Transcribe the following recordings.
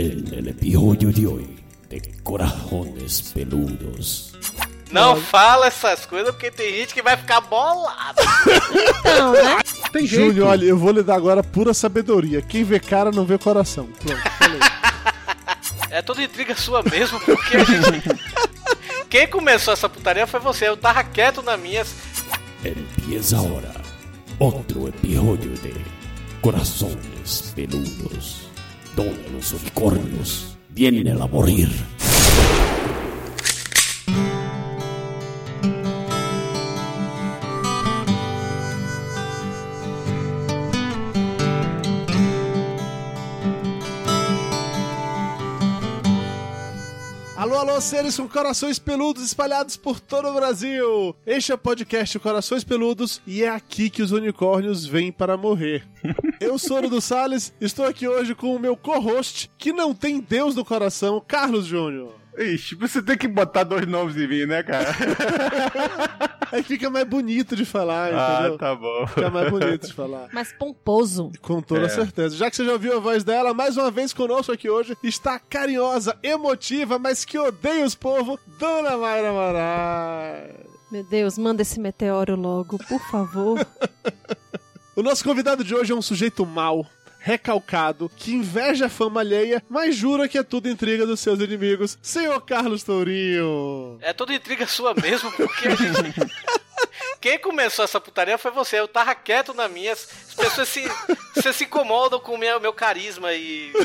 En el episodio de hoy de Corajones Peludos. Não fala essas coisas porque tem gente que vai ficar bolada. Então, né? Tem jeito. Júnior, olha, eu vou lhe dar agora pura sabedoria. Quem vê cara não vê coração. Pronto, falei. É toda intriga sua mesmo, porque a gente. Quem começou essa putaria foi você. Eu tava quieto na minha. Empieza ahora otro episodio de Corazones Peludos, donde los unicornios vienen a morir. Alô, seres com corações peludos espalhados por todo o Brasil! Este é o podcast Corações Peludos e é aqui que os unicórnios vêm para morrer. Eu sou o do Salles, estou aqui hoje com o meu co-host, que não tem Deus no coração, Carlos Júnior. Ixi, você tem que botar dois nomes em mim, né, cara? Aí fica mais bonito de falar, ah, entendeu? tá bom. Fica mais bonito de falar. Mas pomposo. Com toda É. certeza. Já que você já ouviu a voz dela, mais uma vez conosco aqui hoje, está carinhosa, emotiva, mas que odeia os povos, Dona Mayra Moraes. Meu Deus, manda esse meteoro logo, por favor. O nosso convidado de hoje é um sujeito mau, recalcado, que inveja a fama alheia, mas jura que é tudo intriga dos seus inimigos. Senhor Carlos Tourinho. É toda intriga sua mesmo, porque a gente. Quem começou essa putaria foi você. Eu tava quieto na minha. As pessoas se, se, se incomodam com o meu, meu carisma e.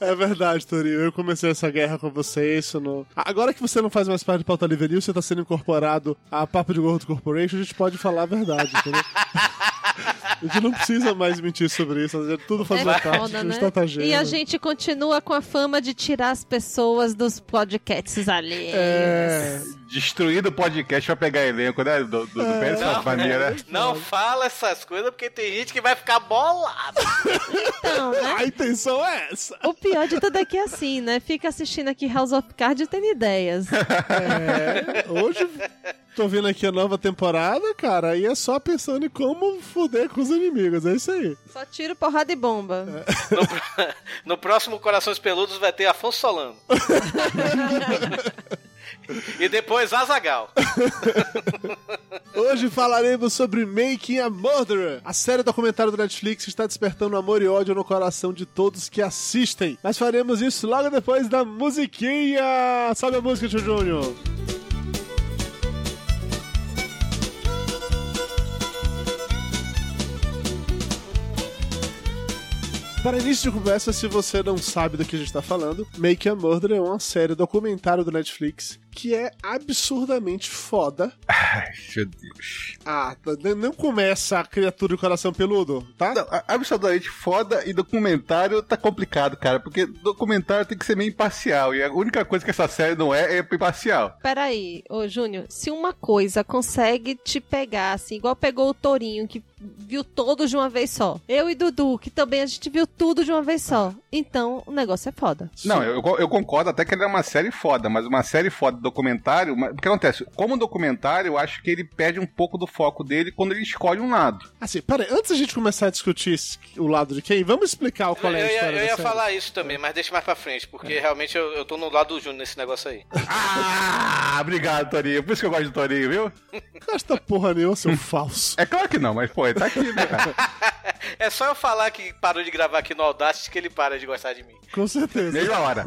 É verdade, Tourinho. Eu comecei essa guerra com você, isso no... Agora que você não faz mais parte de Pauta Livre News, você tá sendo incorporado a Papo de Gordo Corporation, a gente pode falar a verdade, entendeu? A gente não precisa mais mentir sobre isso, a gente tudo faz É parte foda, de um né? estratagema. E a gente continua com a fama de tirar as pessoas dos podcasts alheios. É... Destruído o podcast pra pegar elenco, né? Do, do, do Pérez Não, Família, né? Não fala essas coisas porque tem gente que vai ficar bolada. Então, né? A intenção é essa. O pior de tudo é que é assim, né? Fica assistindo aqui House of Cards e tendo ideias. É, hoje tô vendo aqui a nova temporada, cara, aí é só pensando em como fuder com os inimigos, é isso aí. Só tiro, porrada e bomba. No, pro- no próximo Corações Peludos vai ter Afonso Solano. e depois Azagal. Hoje falaremos sobre Making a Murderer, a série documentário do Netflix está despertando amor e ódio no coração de todos que assistem. Mas faremos isso logo depois da musiquinha. Sobe a música, Tio Júnior. Para início de conversa, se você não sabe do que a gente está falando, Make a Murder é uma série documentário do Netflix que é absurdamente foda. Ai, meu Deus. Ah, tá- não começa a criatura de coração peludo, tá? Não, absolutamente foda e documentário tá complicado, cara, porque documentário tem que ser meio imparcial e a única coisa que essa série não é é imparcial. Peraí, ô Júnior, se uma coisa consegue te pegar, assim, igual pegou o Torinho, que viu todos de uma vez só. Eu e Dudu, que também a gente viu tudo de uma vez só. Então, o negócio é foda. Não, eu, eu concordo até que ele é uma série foda, mas uma série foda documentário. mas- O que acontece? Como documentário, eu acho que ele perde um pouco do foco dele quando ele escolhe um lado. Assim, peraí, antes da gente começar a discutir o lado de quem, vamos explicar o Eu, qual é a eu ia, história eu ia falar isso também, mas deixa mais pra frente, porque realmente eu, eu tô no lado do Júnior nesse negócio aí. Ah, obrigado, Torinho. Por isso que eu gosto do Torinho, viu? Gasta porra nenhuma, seu falso. É claro que não, mas pô, ele tá aqui, né, cara? É só eu falar que parou de gravar aqui no Audacity que ele para de gostar de mim. Com certeza. Meia hora.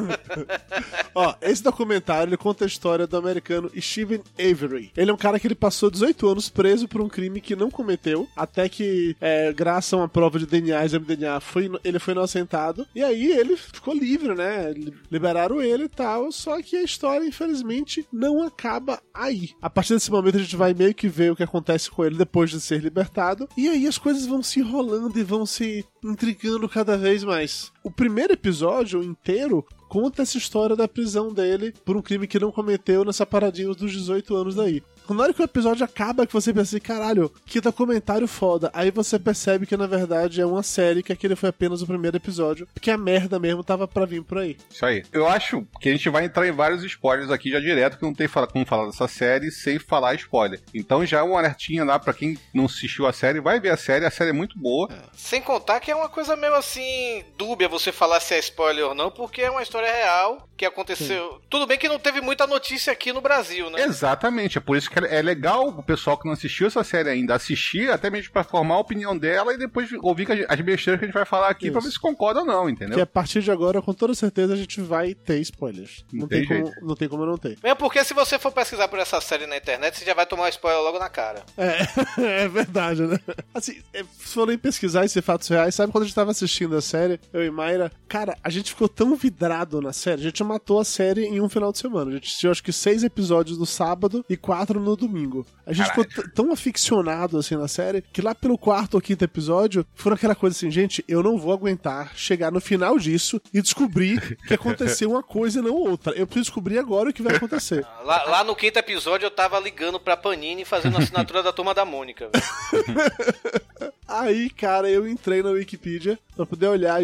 Ó, esse documentário ele conta a história do americano Stephen Avery. Ele é um cara que ele passou 18 anos preso por um crime que não cometeu, até que, é, graças a uma prova de DNA, exame de DNA, foi, ele foi inocentado. E aí ele ficou livre, né? Liberaram ele e tal. Só que a história, infelizmente, não acaba aí. A partir desse momento a gente vai meio que ver o que acontece com ele depois de ser libertado. E aí as coisas vão se enrolando e vão se intrigando cada vez mais. O primeiro episódio inteiro conta essa história da prisão dele por um crime que não cometeu nessa paradinha dos 18 anos daí. Na hora que o episódio acaba, que você pensa assim, caralho, que documentário foda. Aí você percebe que na verdade é uma série que aquele foi apenas o primeiro episódio, porque a merda mesmo tava pra vir por aí. Isso aí. Eu acho que a gente vai entrar em vários spoilers aqui já direto, que não tem fala- como falar dessa série sem falar spoiler. Então já um alertinha lá pra quem não assistiu a série, vai ver a série, a série é muito boa. Sem contar que é uma coisa meio assim, dúbia você falar se é spoiler ou não, porque é uma história real que aconteceu. Tudo bem que não teve muita notícia aqui no Brasil, né? Exatamente, é por isso que é legal o pessoal que não assistiu essa série ainda assistir, até mesmo pra formar a opinião dela e depois ouvir que a gente- as besteiras que a gente vai falar aqui pra Isso. ver se concorda ou não, Que entendeu? a partir de agora, com toda certeza, a gente vai ter spoilers. Não, Não tem, tem como, não tem como não ter. Mesmo porque se você for pesquisar por essa série na internet, você já vai tomar um spoiler logo na cara. É, é verdade, né? Assim, é, se for em pesquisar esses fatos reais, sabe quando a gente tava assistindo a série, eu e Mayra, cara, a gente ficou tão vidrado na série, a gente matou a série em um final de semana. A gente assistiu acho que seis episódios no sábado e quatro no domingo. A gente ficou t- tão aficionado assim na série que lá pelo quarto ou quinto episódio foram aquela coisa assim, gente, eu não vou aguentar chegar no final disso e descobrir que aconteceu uma coisa e não outra. Eu preciso descobrir agora o que vai acontecer. Lá, lá no quinto episódio eu tava ligando pra Panini e fazendo a assinatura da turma da Mônica. velho. Aí, cara, eu entrei na Wikipedia pra poder olhar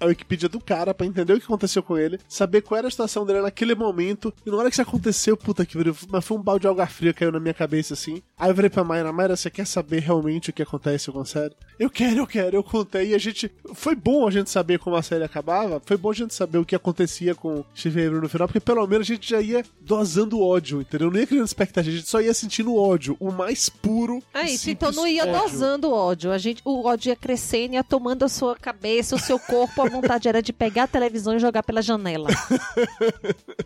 a Wikipedia do cara, pra entender o que aconteceu com ele, saber qual era a situação dele naquele momento. E na hora que isso aconteceu, puta que pariu, mas foi um balde de alga fria que caiu na minha cabeça assim. Aí eu virei pra Mayra, Mayra, você quer saber realmente o que acontece com a série? Eu quero, eu quero, eu contei. E a gente. Foi bom a gente saber como a série acabava, foi bom a gente saber o que acontecia com Steve Avery no final, porque pelo menos a gente já ia dosando ódio, entendeu? Não ia criando expectativa, a gente só ia sentindo ódio, o mais puro. É e isso, então não ia ódio. dosando o ódio. A gente, o ódio ia crescendo, ia tomando a sua cabeça, o seu corpo, a vontade era de pegar a televisão e jogar pela janela.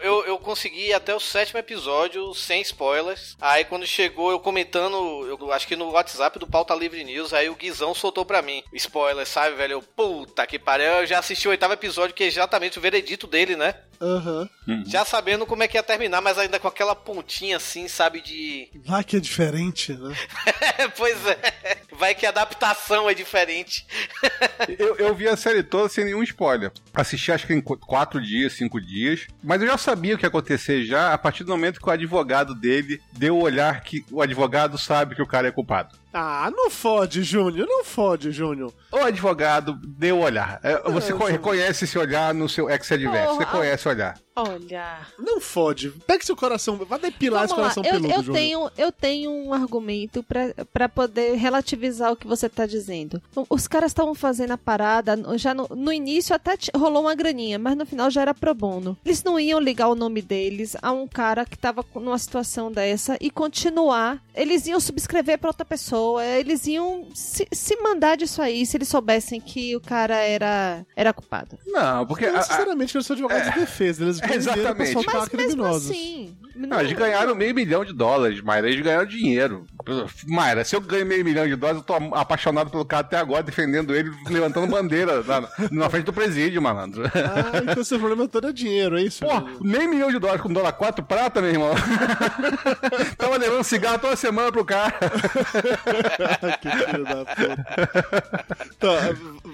Eu, eu consegui até o sétimo episódio sem spoilers. Aí quando chegou eu comentando, eu acho que no WhatsApp do Pauta Livre News, aí o Guizão soltou pra mim. Spoiler, sabe, velho? Eu, puta que pariu. Eu já assisti o oitavo episódio, que é exatamente o veredito dele, né? Aham. Já sabendo como é que ia terminar, mas ainda com aquela pontinha assim, sabe, de. Lá que é diferente, né? pois é. Vai que a adaptação é diferente. Eu, eu vi a série toda sem nenhum spoiler. Assisti acho que em qu- quatro dias, cinco dias. Mas eu já sabia o que ia acontecer já a partir do momento que o advogado dele deu o olhar que o advogado sabe que o cara é culpado. Ah, não fode, Júnior, não fode, Júnior. O advogado deu o olhar. É, Você eu co- sou- reconhece esse olhar no seu ex-adverso. Você conhece o olhar. Olha. Não fode. Pega seu coração, vai depilar esse Vamos coração eu, peludo, eu Júnior. tenho, eu tenho um argumento pra- pra poder relativizar o que você tá dizendo. Os caras estavam fazendo a parada, já no, no início até rolou uma graninha, mas no final já era pro bono. Eles não iam ligar o nome deles a um cara que tava numa situação dessa e continuar. Eles iam subscrever pra outra pessoa, eles iam se, se mandar disso aí se eles soubessem que o cara era, era culpado. Não, porque. Não a- a- necessariamente eles são advogados de defesa, eles pra exatamente. soltar Mas mesmo criminosos. assim. Não, eles ganharam meio milhão de dólares, Mayra. Eles ganharam dinheiro. Mayra, se eu ganho meio milhão de dólares, eu tô apaixonado pelo cara até agora, defendendo ele, levantando bandeira na, na frente do presídio, malandro. Ah, então seu problema todo é dinheiro, é isso? Pô, meio milhão de dólares com dólar 4 prata, meu irmão. Tava levando cigarro toda semana pro cara. que filho da puta. Então,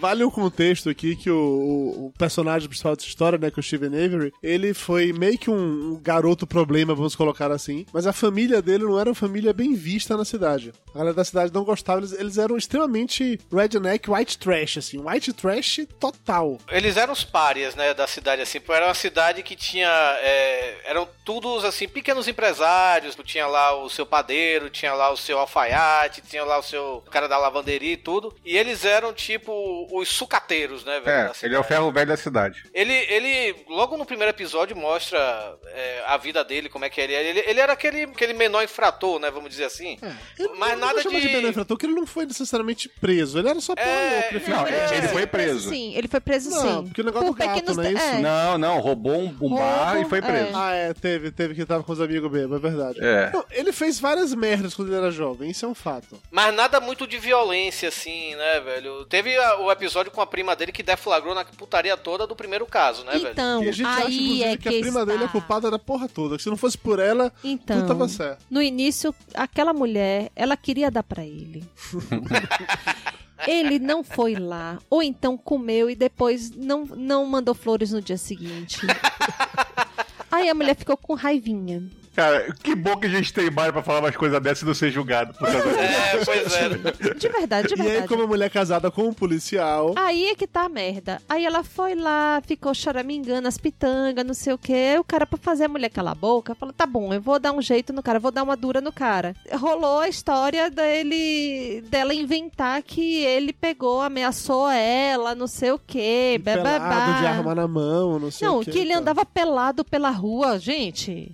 vale o contexto aqui que o, o- o personagem principal dessa história, né, que é o Steven Avery, ele foi meio que um, um garoto problema, vamos colocar assim, mas a família dele não era uma família bem vista na cidade. A galera da cidade não gostava, eles, eles eram extremamente redneck, white trash, assim, white trash total. Eles eram os párias, né, da cidade, assim, porque era uma cidade que tinha, é, eram todos, assim, pequenos empresários, tinha lá o seu padeiro, tinha lá o seu alfaiate, tinha lá o seu cara da lavanderia e tudo, e eles eram, tipo, os sucateiros, né, velho, É, ele é o ferro velho da cidade. Ele, ele, logo no primeiro episódio, mostra é, a vida dele, como é que ele era. Ele, ele era aquele, aquele menor infrator, né? Vamos dizer assim. Ele Mas nada de- de benefeitor, que ele não foi necessariamente preso, ele era só É, louca, ele foi não, preso. ele foi preso. Sim, ele foi preso Não, sim. porque o negócio do gato, pequenos não é isso? Não, não, roubou um, um bar e foi preso. é. Ah, é, teve, teve que tava com os amigos mesmo, é verdade. É. Não, ele fez várias merdas quando ele era jovem, isso é um fato. Mas nada muito de violência, assim, né, velho? Teve a- o episódio com a prima dele que deflagrou na putaria toda do primeiro caso, né, velho? Então, E gente acha, aí inclusive, é que a que prima dele é está. culpada da porra toda. Se não fosse por ela, Então, tudo tava certo. no início, aquela mulher, ela queria dar pra ele. ele não foi lá, ou então comeu e depois não, não mandou flores no dia seguinte. Aí a mulher ficou com raivinha. Cara, que bom que a gente tem mais pra falar umas coisas dessas e não ser julgado. Por causa disso. É, pois é. De verdade, de E verdade. aí, como a mulher é casada com um policial. Aí é que tá a merda. Aí ela foi lá, ficou choramingando as pitangas, não sei o que. Aí o cara, pra fazer a mulher calar a boca, falou: tá bom, eu vou dar um jeito no cara, vou dar uma dura no cara. Rolou a história dele, dela inventar que ele pegou, ameaçou ela, não sei o que, pelado de arma na mão, não sei Não, o quê, que ele tá. andava pelado pela rua, gente.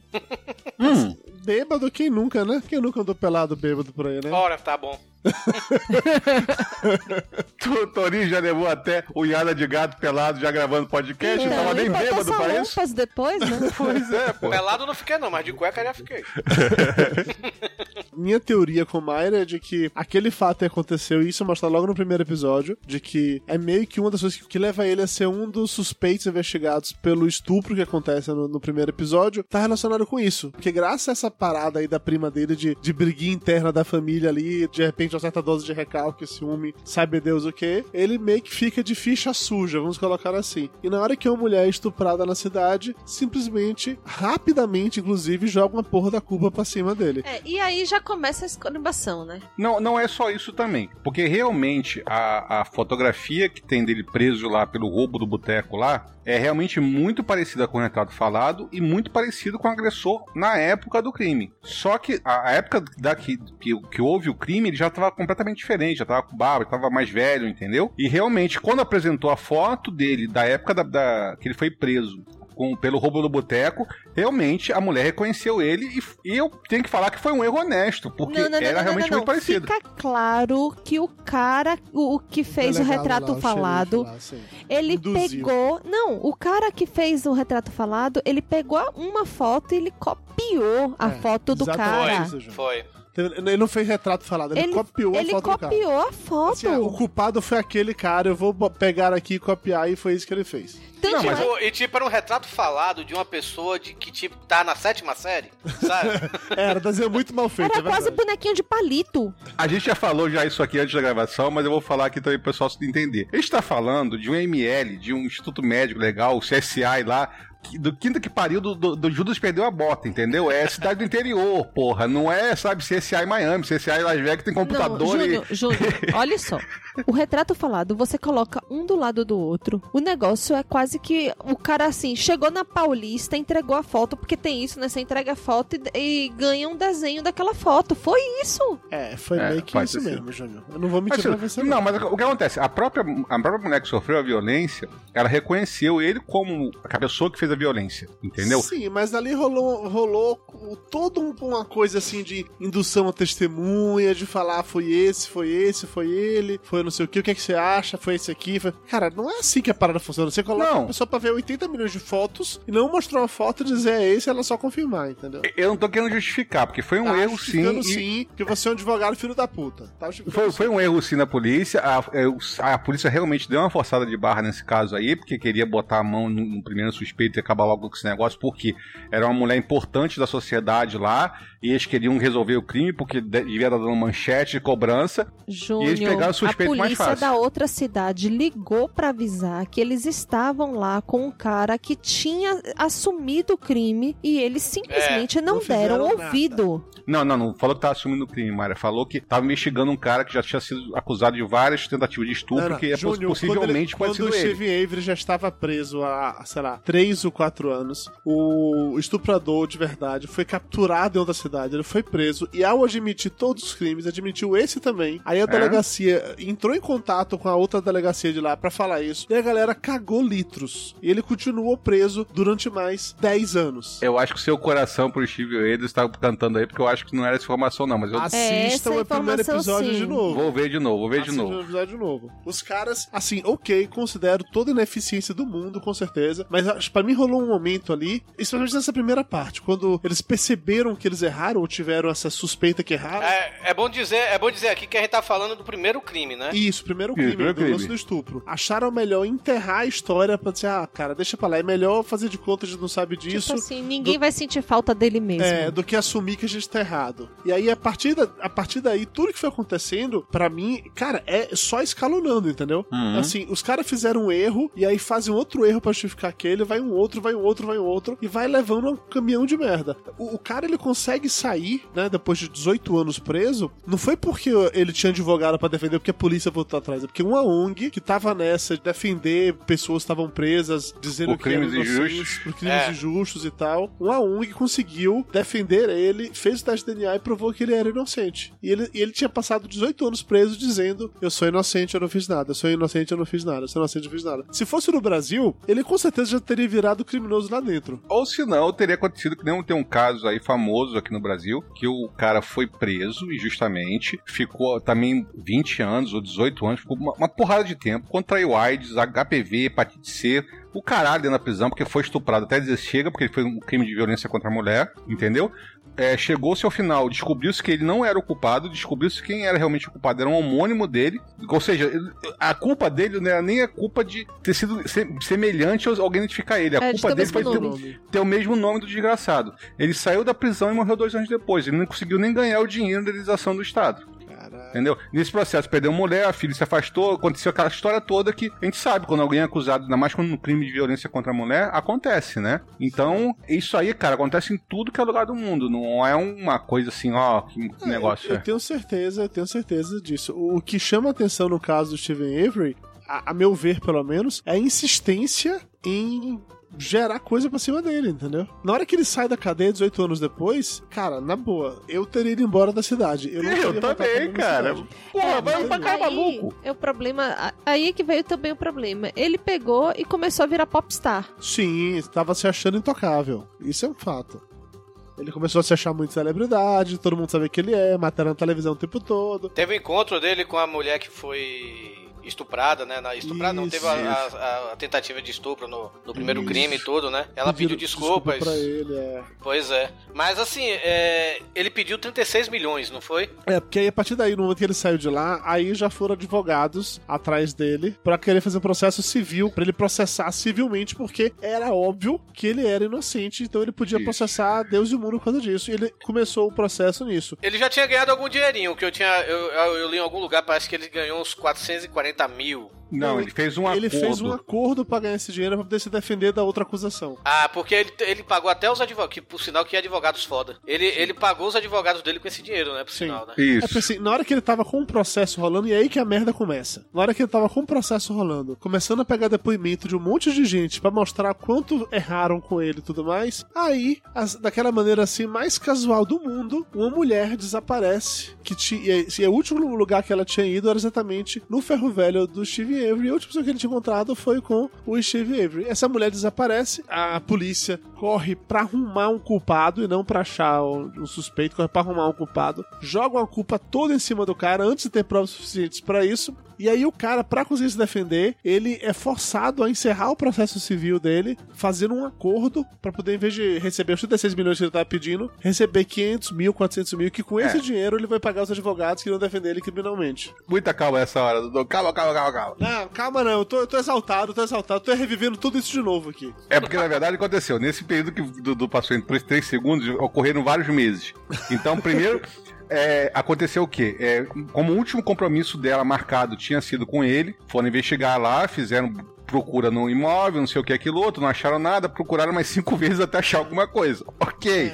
Hum, Bêbado, quem nunca, né? Quem nunca andou pelado bêbado por aí, né? Ora, tá bom. o Torinho já levou até o Yada de gato pelado já gravando podcast, não tava nem bêbado pra isso. depois, né? Pois é, pô. Pelado não fiquei não, mas de cueca já fiquei. Minha teoria com Mayra é de que aquele fato aconteceu, e isso mostra logo no primeiro episódio, de que é meio que uma das coisas que, que leva ele a ser um dos suspeitos investigados pelo estupro que acontece no, no primeiro episódio, tá relacionado com isso. Porque graças a essa parada aí da prima dele de, de briguinha interna da família ali, de repente uma certa dose de recalque, ciúme, sabe Deus o que, ele meio que fica de ficha suja, vamos colocar assim. E na hora que uma mulher é estuprada na cidade, simplesmente, rapidamente, inclusive, joga uma porra da culpa pra cima dele. É, e aí já começa a escorimbação, né? Não, não é só isso também. Porque realmente a, a fotografia que tem dele preso lá pelo roubo do boteco lá é realmente muito parecida com o retrato falado e muito parecido com o agressor na época do crime. Só que a, a época da que, que, que houve o crime, ele já estava completamente diferente, já estava com barba, estava mais velho, entendeu? E realmente, quando apresentou a foto dele da época da, da- que ele foi preso com- pelo roubo do boteco, realmente a mulher reconheceu ele e, e eu tenho que falar que foi um erro honesto, porque não, não, era não, realmente não, não, muito parecido. Fica claro que o cara, o, o que fez o Delegado retrato lá, o falado, xerife lá, ele Induziu. pegou. Não, o cara que fez o retrato falado, ele pegou uma foto e ele copiou a É, foto do exatamente cara. João. Foi. Ele não fez retrato falado, ele, Ele, copiou ele a foto do cara. copiou a foto. Assim, ah, o culpado foi aquele cara, eu vou pegar aqui e copiar, e foi isso que ele fez. Tanto Não, mas é- Tipo, e tipo, era um retrato falado de uma pessoa de que, tipo, tá na sétima série, sabe? Era, desenho muito mal feito, Era é quase bonequinho de palito. A gente já falou já isso aqui antes da gravação, mas eu vou falar aqui também pro pessoal se entender. A gente tá falando de um ML, de um Instituto Médico Legal, o CSI lá, do quinta que pariu do, do, do Judas perdeu a bota, entendeu? É cidade do interior, porra. Não é, sabe, CSI Miami, CSI Las Vegas tem computador Não, e... Júnior, Júnior, olha só. O retrato falado, você coloca um do lado do outro. O negócio é quase que o cara assim, chegou na Paulista, entregou a foto, porque tem isso, né? Você entrega a foto e, e ganha um desenho daquela foto. Foi isso. É, foi É, meio que isso ser. mesmo, Júnior. Eu não vou mentir Mas, pra você. não, mas o que acontece? A própria, a própria mulher que sofreu a violência, ela reconheceu ele como a pessoa que fez a violência, entendeu? Sim, mas ali rolou, rolou toda um- uma coisa assim de indução a testemunha, de falar foi esse, foi esse, foi ele, foi não sei o que, o que, é que você acha, foi esse aqui. Foi... Cara, não é assim que a parada funciona. Você coloca Não. a pessoa pra ver 80 milhões de fotos e não mostrar uma foto e dizer é esse, ela só confirmar, entendeu? Eu não tô querendo justificar, porque foi um Tá erro sim. justificando e- sim, que você é um advogado filho da puta. Tá Foi, foi um erro sim na polícia. A, é, o- a polícia realmente deu uma forçada de barra nesse caso aí, porque queria botar a mão no, no primeiro suspeito e acabar logo com esse negócio, porque era uma mulher importante da sociedade lá, e eles queriam resolver o crime, porque de- devia estar dando manchete de cobrança. Júnior, eles pegaram o a suspeito polícia da outra cidade ligou pra avisar que eles estavam lá com um cara que tinha assumido o crime e eles simplesmente não, não fizeram deram nada. ouvido. Não, não, não falou que tava assumindo o crime, Mayra. Falou que tava investigando um cara que já tinha sido acusado de várias tentativas de estupro, Não, não, que é Júnior, possivelmente quando pode ele, ser quando o ele. Steven Avery já estava preso há, sei lá, 3 ou 4 anos, o estuprador de verdade foi capturado em outra cidade, ele foi preso e ao admitir todos os crimes, admitiu esse também. Aí a delegacia entrou em contato com a outra delegacia de lá pra falar isso e a galera cagou litros. E ele continuou preso durante mais 10 anos. Eu acho que o seu coração pro Steve Edwards tá cantando aí, porque eu acho que não era essa informação, não. Mas eu Assistam essa o primeiro episódio sim. de novo. vou ver de novo, vou ver de novo. o episódio de novo. Os caras, assim, ok, considero toda a ineficiência do mundo, com certeza. Mas pra mim rolou um momento ali, especialmente nessa primeira parte, quando eles perceberam que eles erraram ou tiveram essa suspeita que erraram. É, é bom dizer, é bom dizer aqui que a gente tá falando do primeiro crime, né? Isso, primeiro Isso, crime, primeiro do crime. lance do estupro. Acharam melhor enterrar a história pra dizer, ah, cara, deixa pra lá. É melhor fazer de conta que a gente não sabe disso. Tipo assim, ninguém vai sentir falta dele mesmo. É, do que assumir que a gente tá errado. E aí, a partir, da, a partir daí, tudo que foi acontecendo, pra mim, cara, é só escalonando, entendeu? Uhum. Assim, os caras fizeram um erro, e aí fazem outro erro pra justificar aquele, vai um outro, vai um outro, vai um outro, e vai levando um caminhão de merda. O, o cara, ele consegue sair, né, depois de 18 anos preso, não foi porque ele tinha advogado pra defender, porque a polícia voltou atrás, é porque uma ONG que tava nessa de defender pessoas que estavam presas, dizendo Por que eram crimes inocentes, injustos. por crimes É. injustos e tal, uma ONG conseguiu defender ele, fez o teste de DNA e provou que ele era inocente. E ele, e ele tinha passado 18 anos preso dizendo: Eu sou inocente, eu não fiz nada, eu sou inocente, eu não fiz nada, eu sou inocente, eu não fiz nada. Se fosse no Brasil, ele com certeza já teria virado criminoso lá dentro. Ou se não, teria acontecido que nem tem um caso aí famoso aqui no Brasil, que o cara foi preso injustamente, ficou também 20 anos ou 18 anos, ficou uma, uma porrada de tempo, contraiu AIDS, HPV, hepatite C, o caralho dentro da prisão, porque foi estuprado até dizer chega, porque ele foi um crime de violência contra a mulher, entendeu? É, Chegou-se ao final, descobriu-se que ele não era o culpado, descobriu-se quem era realmente o culpado, era um homônimo dele, ou seja, a culpa dele não era nem a culpa de ter sido se- semelhante a alguém identificar ele, a É, culpa dele foi ter, ter o mesmo nome do desgraçado. Ele saiu da prisão e morreu dois anos depois. Ele não conseguiu nem ganhar o dinheiro da indenização do Estado. Entendeu? Nesse processo, perdeu mulher, a filha se afastou, aconteceu aquela história toda que a gente sabe, quando alguém é acusado, ainda mais quando no crime de violência contra a mulher, acontece, né? Então, isso aí, cara, acontece em tudo que é lugar do mundo. Não é uma coisa assim, ó, que negócio Eu, eu é. tenho certeza, eu tenho certeza disso. O, o que chama atenção no caso do Steven Avery, a, a meu ver pelo menos, é a insistência em gerar coisa pra cima dele, entendeu? Na hora que ele sai da cadeia 18 anos depois, cara, na boa, eu teria ido embora da cidade. Eu, não Eu também, cara. Porra, vai pra cá, maluco. é o problema. Aí é que veio também o problema. Ele pegou e começou a virar popstar. Sim, estava se achando intocável. Isso é um fato. Ele começou a se achar muito celebridade, todo mundo sabe que ele é, mataram na televisão o tempo todo. Teve um encontro dele com a mulher que foi estuprada, né? Na, estuprada não, Isso, teve a, a- a tentativa de estupro no, no primeiro Isso. crime e tudo, né? Ela pediu desculpa desculpas. pra ele, é. Pois é. Mas assim, é, ele pediu 36 milhões, não foi? É, porque aí a partir daí, no momento que ele saiu de lá, aí já foram advogados atrás dele pra querer fazer um processo civil, pra ele processar civilmente, porque era óbvio que ele era inocente, então ele podia Isso. processar Deus e o mundo por causa disso. E ele começou o processo nisso. Ele já tinha ganhado algum dinheirinho, que eu tinha. Eu, eu, eu li em algum lugar, parece que ele ganhou uns 440 mil. Não, ele fez um ele acordo. fez um acordo pra ganhar esse dinheiro pra poder se defender da outra acusação. Ah, porque ele, ele pagou até os advogados, que por sinal que advogados foda. Ele, ele pagou os advogados dele com esse dinheiro, né? Por Sim. sinal, né? É Isso. porque assim, na hora que ele tava com o processo rolando, e é aí que a merda começa. Na hora que ele tava com o processo rolando, começando a pegar depoimento de um monte de gente pra mostrar quanto erraram com ele e tudo mais, aí, as- daquela maneira assim, mais casual do mundo, uma mulher desaparece. Que tinha, e, e o último lugar que ela tinha ido era exatamente no ferro velho do Steve Avery. E a última pessoa que ele tinha encontrado foi com o Steve Avery. Essa mulher desaparece, a polícia corre pra arrumar um culpado e não pra achar um, suspeito, corre pra arrumar um culpado, joga a culpa toda em cima do cara antes de ter provas suficientes pra isso. E aí o cara, pra conseguir se defender, ele é forçado a encerrar o processo civil dele, fazendo um acordo pra poder, em vez de receber os 36 milhões que ele tava pedindo, receber 500 mil, 400 mil, que com esse É. dinheiro ele vai pagar os advogados que irão defender ele criminalmente. Muita calma essa hora, Dudu. Calma, calma, calma, calma. Não, calma não, eu tô, eu tô exaltado, eu tô exaltado, tô revivendo tudo isso de novo aqui. É porque, na verdade, aconteceu. Nesse período que o Dudu passou entre 3 segundos, ocorreram vários meses. Então, primeiro, é, aconteceu o quê? É, como o último compromisso dela marcado tinha sido com ele, foram investigar lá, fizeram procura no imóvel, não sei o que, aquilo outro, não acharam nada, procuraram mais cinco vezes até achar alguma coisa. Ok,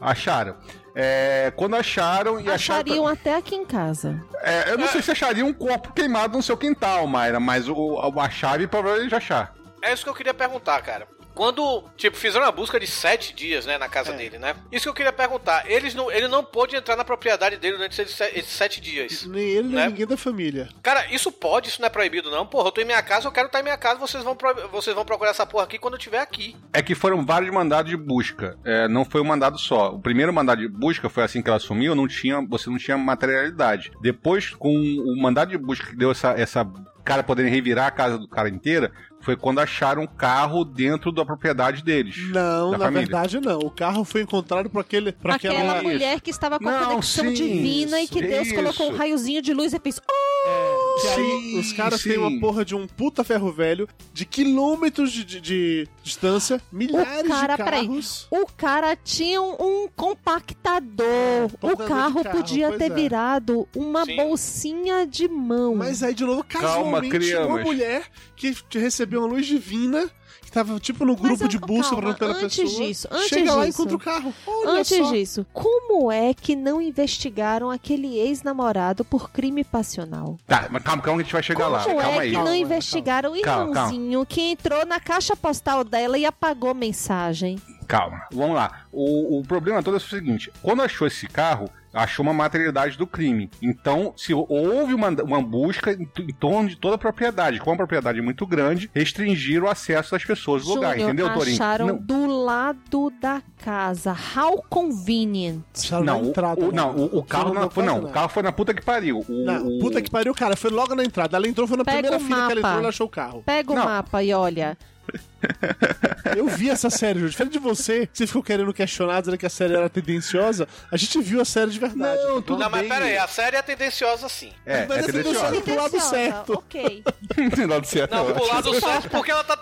acharam. É, quando acharam e acharam. Achariam até aqui em casa. É, eu não sei se achariam um corpo queimado no seu quintal, Mayra, mas o, a chave provavelmente achar. É isso que eu queria perguntar, cara. Quando, tipo, fizeram uma busca de sete dias, né, na casa É. dele, né? Isso que eu queria perguntar. Eles não, ele não pôde entrar na propriedade dele durante esses, se- esses sete dias. Nem ele, nem Né? ninguém da família. Cara, isso pode, isso não é proibido, não. Porra, eu tô em minha casa, eu quero estar em minha casa, vocês vão, pro- vocês vão procurar essa porra aqui quando eu estiver aqui. É que foram vários mandados de busca. É, não foi um mandado só. O primeiro mandado de busca foi assim que ela assumiu, não tinha, você não tinha materialidade. Depois, com o mandado de busca que deu essa, essa cara poderem revirar a casa do cara inteira, foi quando acharam um carro dentro da propriedade deles. Não, na família. verdade não. O carro foi encontrado por aquele, por Aquela aquela... mulher que estava com a Não, conexão sim, divina e que Deus isso. colocou um raiozinho de luz e fez. Oh! Que aí Sim, os caras sim. têm uma porra de um puta ferro velho de quilômetros de, de- de distância, milhares cara, de peraí. carros. O cara tinha um, um compactador. o carro, carro, podia ter é. virado uma Sim. bolsinha de mão. Mas aí, de novo, casualmente, uma criamos. mulher que te recebeu uma luz divina, tava tipo no grupo eu- de busca calma, pra pela antes pessoa. disso, antes chega lá e disso. encontra o carro. Olha Antes só. disso, como é que não investigaram aquele ex-namorado por crime passional? Tá, mas calma, calma que a gente vai chegar lá. Como Calma é aí. que Calma, não calma. investigaram o Calma, calma. irmãozinho que entrou na caixa postal dela e apagou mensagem? Calma, vamos lá. O, o problema todo é o seguinte: quando achou esse carro, achou uma materialidade do crime. Então, se houve uma, uma busca em, torno de toda a propriedade, como a propriedade é muito grande, restringiram o acesso das pessoas do lugar, entendeu, Torinho? acharam Não, do lado da casa. How convenient. Acharam na não, o- entrada. o, né? não, o, o carro não, deu foi, quase não, o nada. carro foi na puta que pariu. O, Não, o- puta que pariu, cara. Foi logo na entrada. Ela entrou, foi na Pega primeira fila que ela entrou, ela achou o carro. Pega o Não. mapa e olha. Eu vi essa série, Júlio. Diferente de você, você ficou querendo questionar, dizendo que a série era tendenciosa, a gente viu a série de verdade. Não, tudo não, mas bem. pera aí, a série é tendenciosa sim. É, Mas é essa tendenciosa. pro lado Tendenciosa, certo. Ok. Do lado certo, Não, pro lado certo porque ela tá.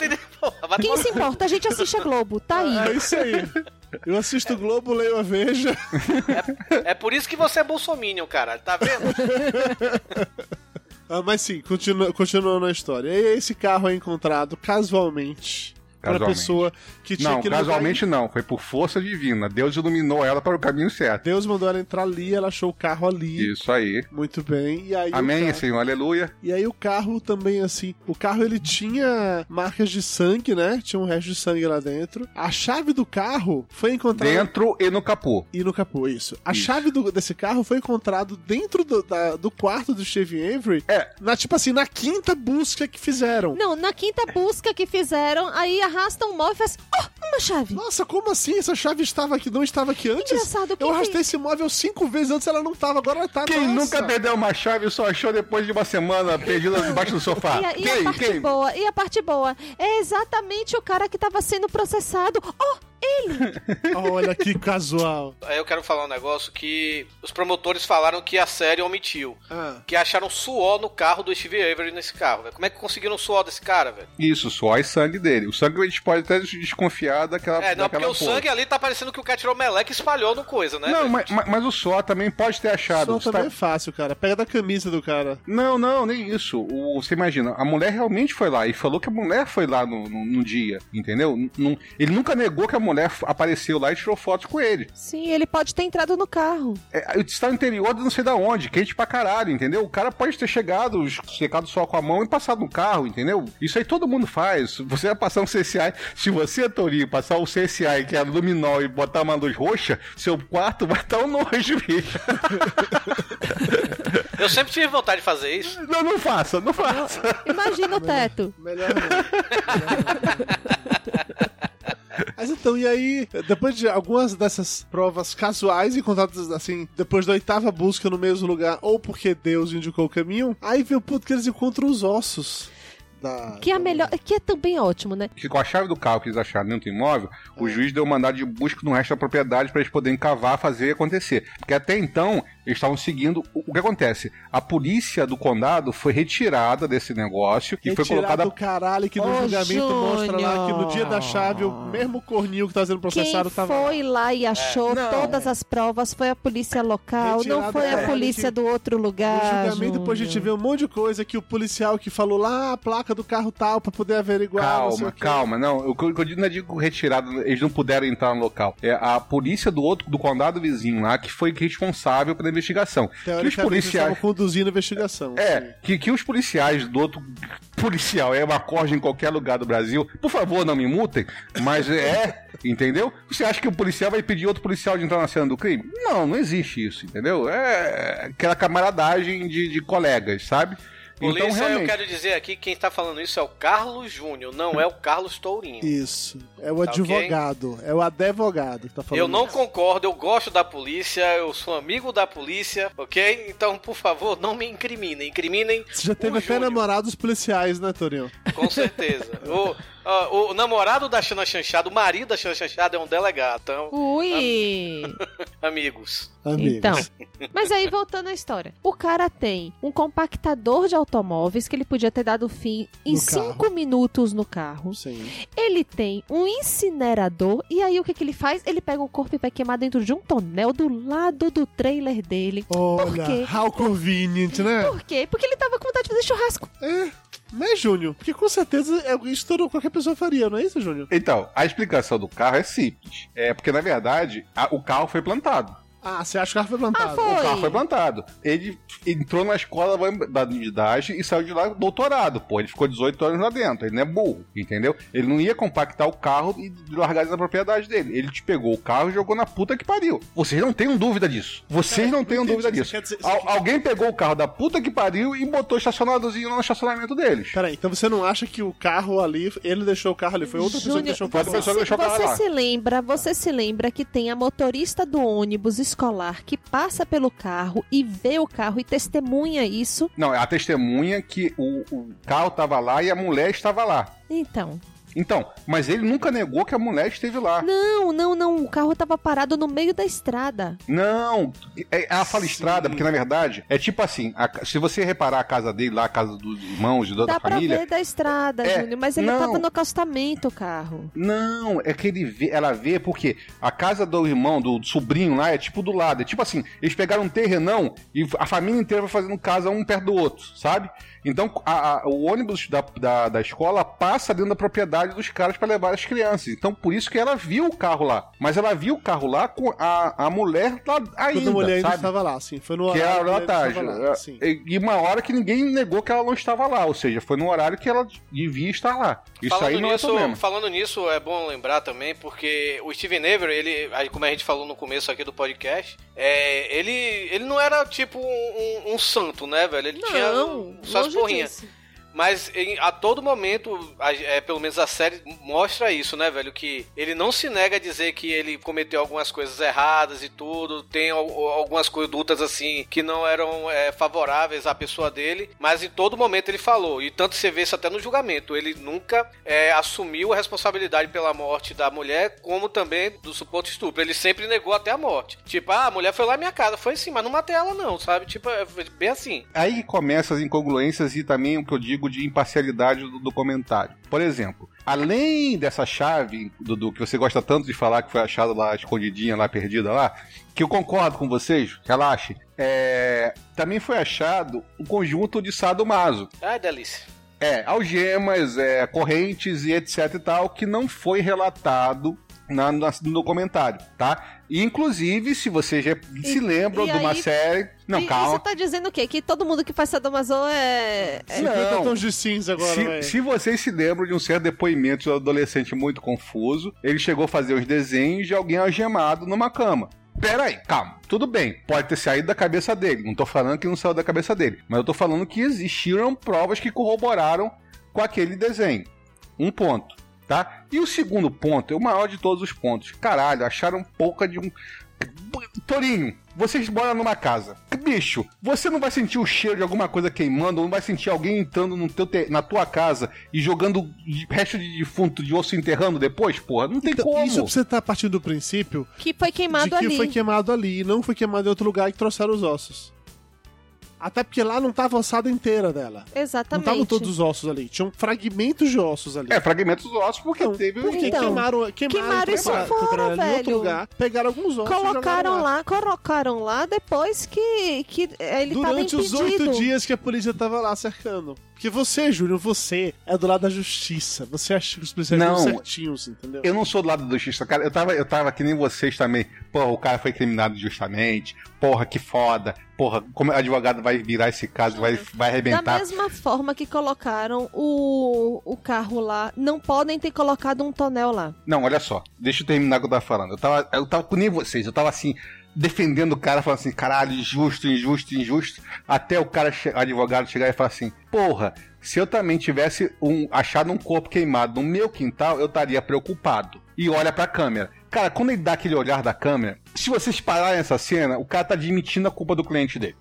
Vai Quem se importa? A gente assiste a Globo. Tá aí. É isso aí. Eu assisto o Globo, leio a Veja. É por isso que você é bolsominion, cara. Tá vendo? Ah, mas sim, continua, continuando a história. E esse carro é encontrado casualmente. Para a pessoa que tinha Não, aquele casualmente não. Foi por força divina. Deus iluminou ela para o caminho certo. Deus mandou ela entrar ali, ela achou o carro ali. Isso aí. Muito bem. E aí Amém, carro- Senhor. Aleluia. E aí o carro também, assim, o carro ele tinha marcas de sangue, né? Tinha um resto de sangue lá dentro. A chave do carro foi encontrada... Dentro e no capô. E no capô, isso. A Isso. chave do- desse carro foi encontrado dentro do, da- do quarto do Steve Avery. É. Na, tipo assim, na quinta busca que fizeram. Não, na quinta busca que fizeram, aí arrastam um móvel e faz. Oh, uma chave. Nossa, como assim? Essa chave estava aqui, não estava aqui antes? Engraçado, Eu arrastei esse móvel cinco vezes antes, ela não estava, agora ela tá. Quem nossa. nunca perdeu uma chave e só achou depois de uma semana perdida debaixo do sofá? E a, e a parte Quem? boa, e a parte boa, é exatamente o cara que tava sendo processado. Oh, Olha que casual. Aí eu quero falar um negócio que os promotores falaram que a série omitiu. Ah. Que acharam suor no carro do Steve Avery nesse carro, velho. Como é que conseguiram o suor desse cara, velho? Isso, só e sangue dele. O sangue a gente pode até desconfiar daquela. É, não, porque daquela o porra. sangue ali tá parecendo que o cara tirou meleca e espalhou no coisa, né? Não, mas, mas- mas o só também pode ter achado. Só Você também tá- é fácil, cara. Pega da camisa do cara. Não, não, nem isso. O, você imagina, a mulher realmente foi lá e falou que a mulher foi lá no, no, no dia, entendeu? N- não- ele nunca negou que a mulher f- apareceu lá e tirou fotos com ele. sim, ele pode ter entrado no carro. É, está no interior de não sei da onde, quente pra caralho, entendeu? O cara pode ter chegado, secado só com a mão e passado no carro, entendeu? Isso aí todo mundo faz. Você vai passar um CSI, se você, Torinho, passar o CSI, que é luminol, e botar uma luz roxa, seu quarto vai estar um nojo, bicho. Eu sempre tive vontade de fazer isso. Não, não faça, não faça. Imagina o teto. Melhor não. Mas então, e aí, depois de algumas dessas provas casuais encontradas assim, depois da oitava busca no mesmo lugar, ou porque Deus indicou o caminho, aí vem o ponto que eles encontram os ossos. Da, Que é a melhor. Que é também ótimo, né? que com a chave do carro que eles acharam dentro do imóvel, o juiz deu mandado de busca no resto da propriedade para eles poderem cavar, fazer acontecer. Porque até então, eles estavam seguindo. O, que acontece? A polícia do condado foi retirada desse negócio e foi colocada. do caralho que no Ô, julgamento mostra lá que no dia da Júnior. chave o mesmo corninho que tá sendo Quem processado tava foi lá e achou Não. todas as provas foi a polícia local, Retirado não foi a é, polícia que- do outro No lugar. julgamento, depois a gente Júnior. vê um monte de coisa que o policial que falou lá a placa do carro tal pra poder averiguar. não Calma, o quê. calma, não. O que eu, digo não é digo retirado, eles não puderam entrar no local. É a polícia do outro, do condado vizinho lá, que foi responsável pela investigação. Que os policiais. conduzindo a investigação. assim. É, que, que os policiais do outro policial é uma corja em qualquer lugar do Brasil, por favor, não me multem, mas é, entendeu? Você acha que o policial vai pedir outro policial de entrar na cena do crime? Não, não existe isso, entendeu? É aquela camaradagem de, de colegas, sabe? Polícia, então, eu realmente. quero dizer aqui que quem tá falando isso é o Carlos Júnior, não é o Carlos Tourinho. Isso. É o Tá advogado. É o advogado que tá falando. Eu não isso. concordo, eu gosto da polícia, eu sou amigo da polícia, ok? Então, por favor, não me incriminem. Incriminem Você já teve até namorados policiais, né, Torinho? Com certeza. O- Ó, o namorado da Xana Chanchada, o marido da Xana Chanchada é um delegado. Então, Ui! amigos. Amigos. Então, mas aí voltando à história. O cara tem um compactador de automóveis que ele podia ter dado fim em No cinco carro. minutos no carro. Sim. Ele tem um incinerador e aí o que, que ele faz? Ele pega o corpo e vai queimar dentro de um tonel do lado do trailer dele. Olha, quê? how convenient, né? Por quê? Porque ele tava com vontade de fazer churrasco. É, né, Júnior? Porque com certeza é isso que qualquer pessoa faria, não é isso, Júnior? Então, a explicação do carro é simples. É porque, na verdade, a- o carro foi plantado. Ah, você acha que o carro foi plantado? Ah, foi. O carro foi plantado. Ele entrou na escola da idade e saiu de lá doutorado, pô. Ele ficou 18 anos lá dentro. Ele não é burro, entendeu? Ele não ia compactar o carro e largar ele na propriedade dele. Ele te pegou o carro e jogou na puta que pariu. Vocês não tenham dúvida disso. Vocês não tenham dúvida Você disso. dizer- você Al- quer- Alguém pegou o carro da puta que pariu e botou estacionadozinho no estacionamento deles. Peraí, então você não acha que o carro ali, ele deixou o carro ali, foi outra pessoa que Júnior, deixou o Foi carro outra ali? pessoa que deixou o carro você lá. se lembra, você se lembra que tem a motorista do ônibus escolar que passa pelo carro e vê o carro e testemunha isso. Não, é a testemunha que o, o carro tava lá e a mulher estava lá. Então, Então, mas ele nunca negou que a mulher esteve lá. não, não, não, o carro tava parado no meio da estrada. Não, é- ela fala Sim. estrada, porque na verdade é tipo assim: a- se você reparar a casa dele lá, a casa dos irmãos, de toda Dá a pra família. ver da estrada, É, Júnior, mas ele não. tava no acostamento o carro. Não, é que ele vê, ela vê porque a casa do irmão, do sobrinho lá, é tipo do lado. É tipo assim, eles pegaram um terrenão e a família inteira vai fazendo casa um perto do outro, sabe? Então a- a- o ônibus da, da, da escola passa dentro da propriedade dos caras pra levar as crianças. Então por isso que ela viu o carro lá. Mas ela viu o carro lá com a, a mulher lá ainda. Quando a mulher ainda sabe? estava lá, sim. Foi no Que horário era que a hora mulher da tarde. estava lá, sim. E uma hora que ninguém negou que ela não estava lá. Ou seja, foi no horário que ela devia estar lá. Isso falando aí não nisso, é problema. falando nisso, é bom lembrar também, porque o Steven Avery, ele, como a gente falou no começo aqui do podcast, é, ele, ele não era tipo um, um- um santo, né, velho? Ele tinha Não, suas longe porrinhas. disso. Mas em- a todo momento, a- é, pelo menos a série mostra isso, né, velho? Que ele não se nega a dizer que ele cometeu algumas coisas erradas e tudo, tem al- algumas condutas assim que não eram é, favoráveis à pessoa dele, mas em todo momento ele falou, e tanto você vê isso até no julgamento, ele nunca é, assumiu a responsabilidade pela morte da mulher, como também do suposto estupro. Ele sempre negou até a morte. Tipo, ah, a mulher foi lá na minha casa, foi sim, mas não matei ela não, sabe? Tipo, é bem assim. Aí começa as incongruências e também o que eu digo de imparcialidade do documentário. Por exemplo, além dessa chave, Dudu, que você gosta tanto de falar que foi achada lá escondidinha, lá perdida lá, que eu concordo com vocês, relaxe, é, também foi achado um conjunto de sadomaso. Ai, delícia. É, algemas, é, correntes e etc e tal, que não foi relatado na, na- no documentário, tá? E, inclusive, se vocês já se lembram e de uma aí- série... Não, e, calma. Você tá dizendo o quê? Que todo mundo que faz sadomaso é... é... 50 Não. tons de cinza agora, Se, se vocês se lembram de um certo depoimento de um adolescente muito confuso, ele chegou a fazer os desenhos de alguém algemado numa cama. Pera aí, calma. Tudo bem, pode ter saído da cabeça dele. Não tô falando que não saiu da cabeça dele. Mas eu tô falando que existiram provas que corroboraram com aquele desenho. Um ponto, tá? E o segundo ponto, é o maior de todos os pontos. Caralho, acharam pouca de um. Torinho, vocês moram numa casa. Bicho, você não vai sentir o cheiro de alguma coisa queimando, ou não vai sentir alguém entrando no teu te- na tua casa e jogando resto de defunto de osso enterrando depois? Porra, não tem Então, como. isso você tá partindo do princípio Que foi queimado de que ali. foi queimado ali, e não foi queimado em outro lugar que trouxeram os ossos. Até porque lá não tava a ossada inteira dela. Não Exatamente. estavam todos os ossos ali. Tinham fragmentos de ossos ali. É, fragmentos dos ossos, porque Então, teve porque Então, queimaram, queimaram, queimaram isso trocaram- fora, ali em outro velho. lugar, pegaram alguns ossos e Colocaram lá, colocaram lá depois que, que ele tava Durante os oito dias que a polícia tava lá cercando. Porque você, Júnior, você é do lado da justiça. Você acha que os policiais Não. estão certinhos, entendeu? Eu não sou do lado do justiça, cara. Eu tava, eu tava que nem vocês também. Porra, o cara foi criminado injustamente. Porra, que foda. Porra, como advogado vai virar esse caso, vai, vai Da arrebentar. mesma forma que colocaram o, o carro lá, não podem ter colocado um tonel lá. Não, olha só. Deixa eu terminar o que eu tava falando. Eu tava, eu tava com nem vocês. Eu tava assim, defendendo o cara, falando assim, caralho, injusto, injusto, injusto. Até o cara, che- advogado, chegar e falar assim, porra, se eu também tivesse um, achado um corpo queimado no meu quintal, eu estaria preocupado. E olha pra câmera. Cara, quando ele dá aquele olhar da câmera, se vocês pararem essa cena, o cara tá admitindo a culpa do cliente dele.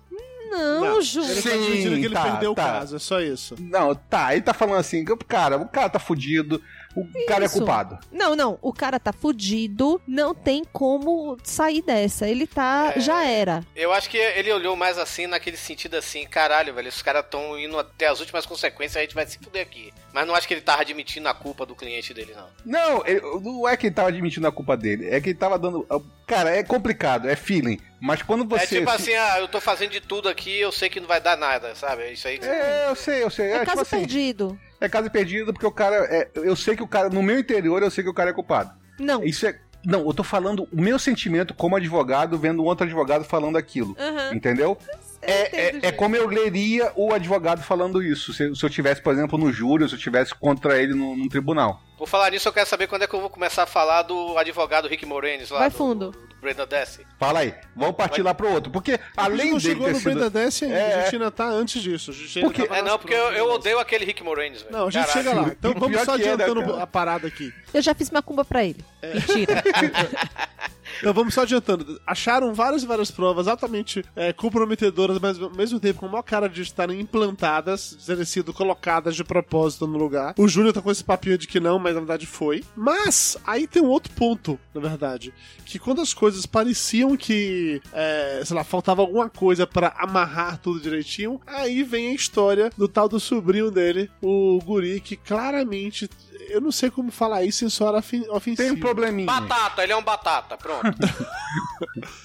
Não, Júnior. Ele tá Sim, admitindo que ele tá, perdeu tá. o caso, é só isso. Não, tá, ele tá falando assim, cara, o cara tá fudido, o cara é Isso. culpado. Não, não. O cara tá fudido, não tem como sair dessa. Ele tá. É. Já era. Eu acho que ele olhou mais assim, naquele sentido assim, caralho, velho, esses caras estão indo até as últimas consequências, a gente vai se fuder aqui. Mas não acho que ele tava admitindo a culpa do cliente dele, não. Não, ele- não é que ele tava admitindo a culpa dele, é que ele tava dando. Cara, é complicado, é feeling. Mas quando você. é tipo assim, ah, eu tô fazendo de tudo aqui, eu sei que não vai dar nada, sabe? É isso aí que É, eu sei, eu sei. É, É, tipo caso assim, perdido. é caso perdido porque o cara. é- eu sei que o cara, no meu interior, eu sei que o cara é culpado. Não. Isso é. Não, eu tô falando o meu sentimento como advogado, vendo um outro advogado falando aquilo. Aham. Entendeu? É, é, é como eu leria o advogado falando isso. Se, se eu tivesse, por exemplo, no júri, ou se eu tivesse contra ele no, num tribunal. Por falar nisso, eu quero saber quando é que eu vou começar a falar do advogado Rick Moranis lá. Vai do, fundo. Do, do Brenda Dessy. Fala aí, vamos partir lá pro outro. Porque a além não chegou no sido... Brenda Death ainda, É. a gente ainda tá antes disso. A gente ainda Porque- tava É, não, porque eu, eu odeio aquele Rick Moranis, velho. Não, a gente Caralho. chega lá. Então vamos só é, né, adiantando cara? a parada aqui. Eu já fiz macumba pra ele. É. Mentira. Então vamos só adiantando. Acharam várias e várias provas altamente é, comprometedoras, mas ao mesmo tempo com a maior cara de estarem implantadas, terem sido colocadas de propósito no lugar. O Júnior tá com esse papinho de que não, mas na verdade foi. Mas aí tem um outro ponto, na verdade. Que quando as coisas pareciam que, é, sei lá, faltava alguma coisa pra amarrar tudo direitinho, aí vem a história do tal do sobrinho dele, o Guri, que claramente. Eu não sei como falar isso sem soar ofen- ofensivo. Tem um probleminha. Batata, ele é um batata, pronto.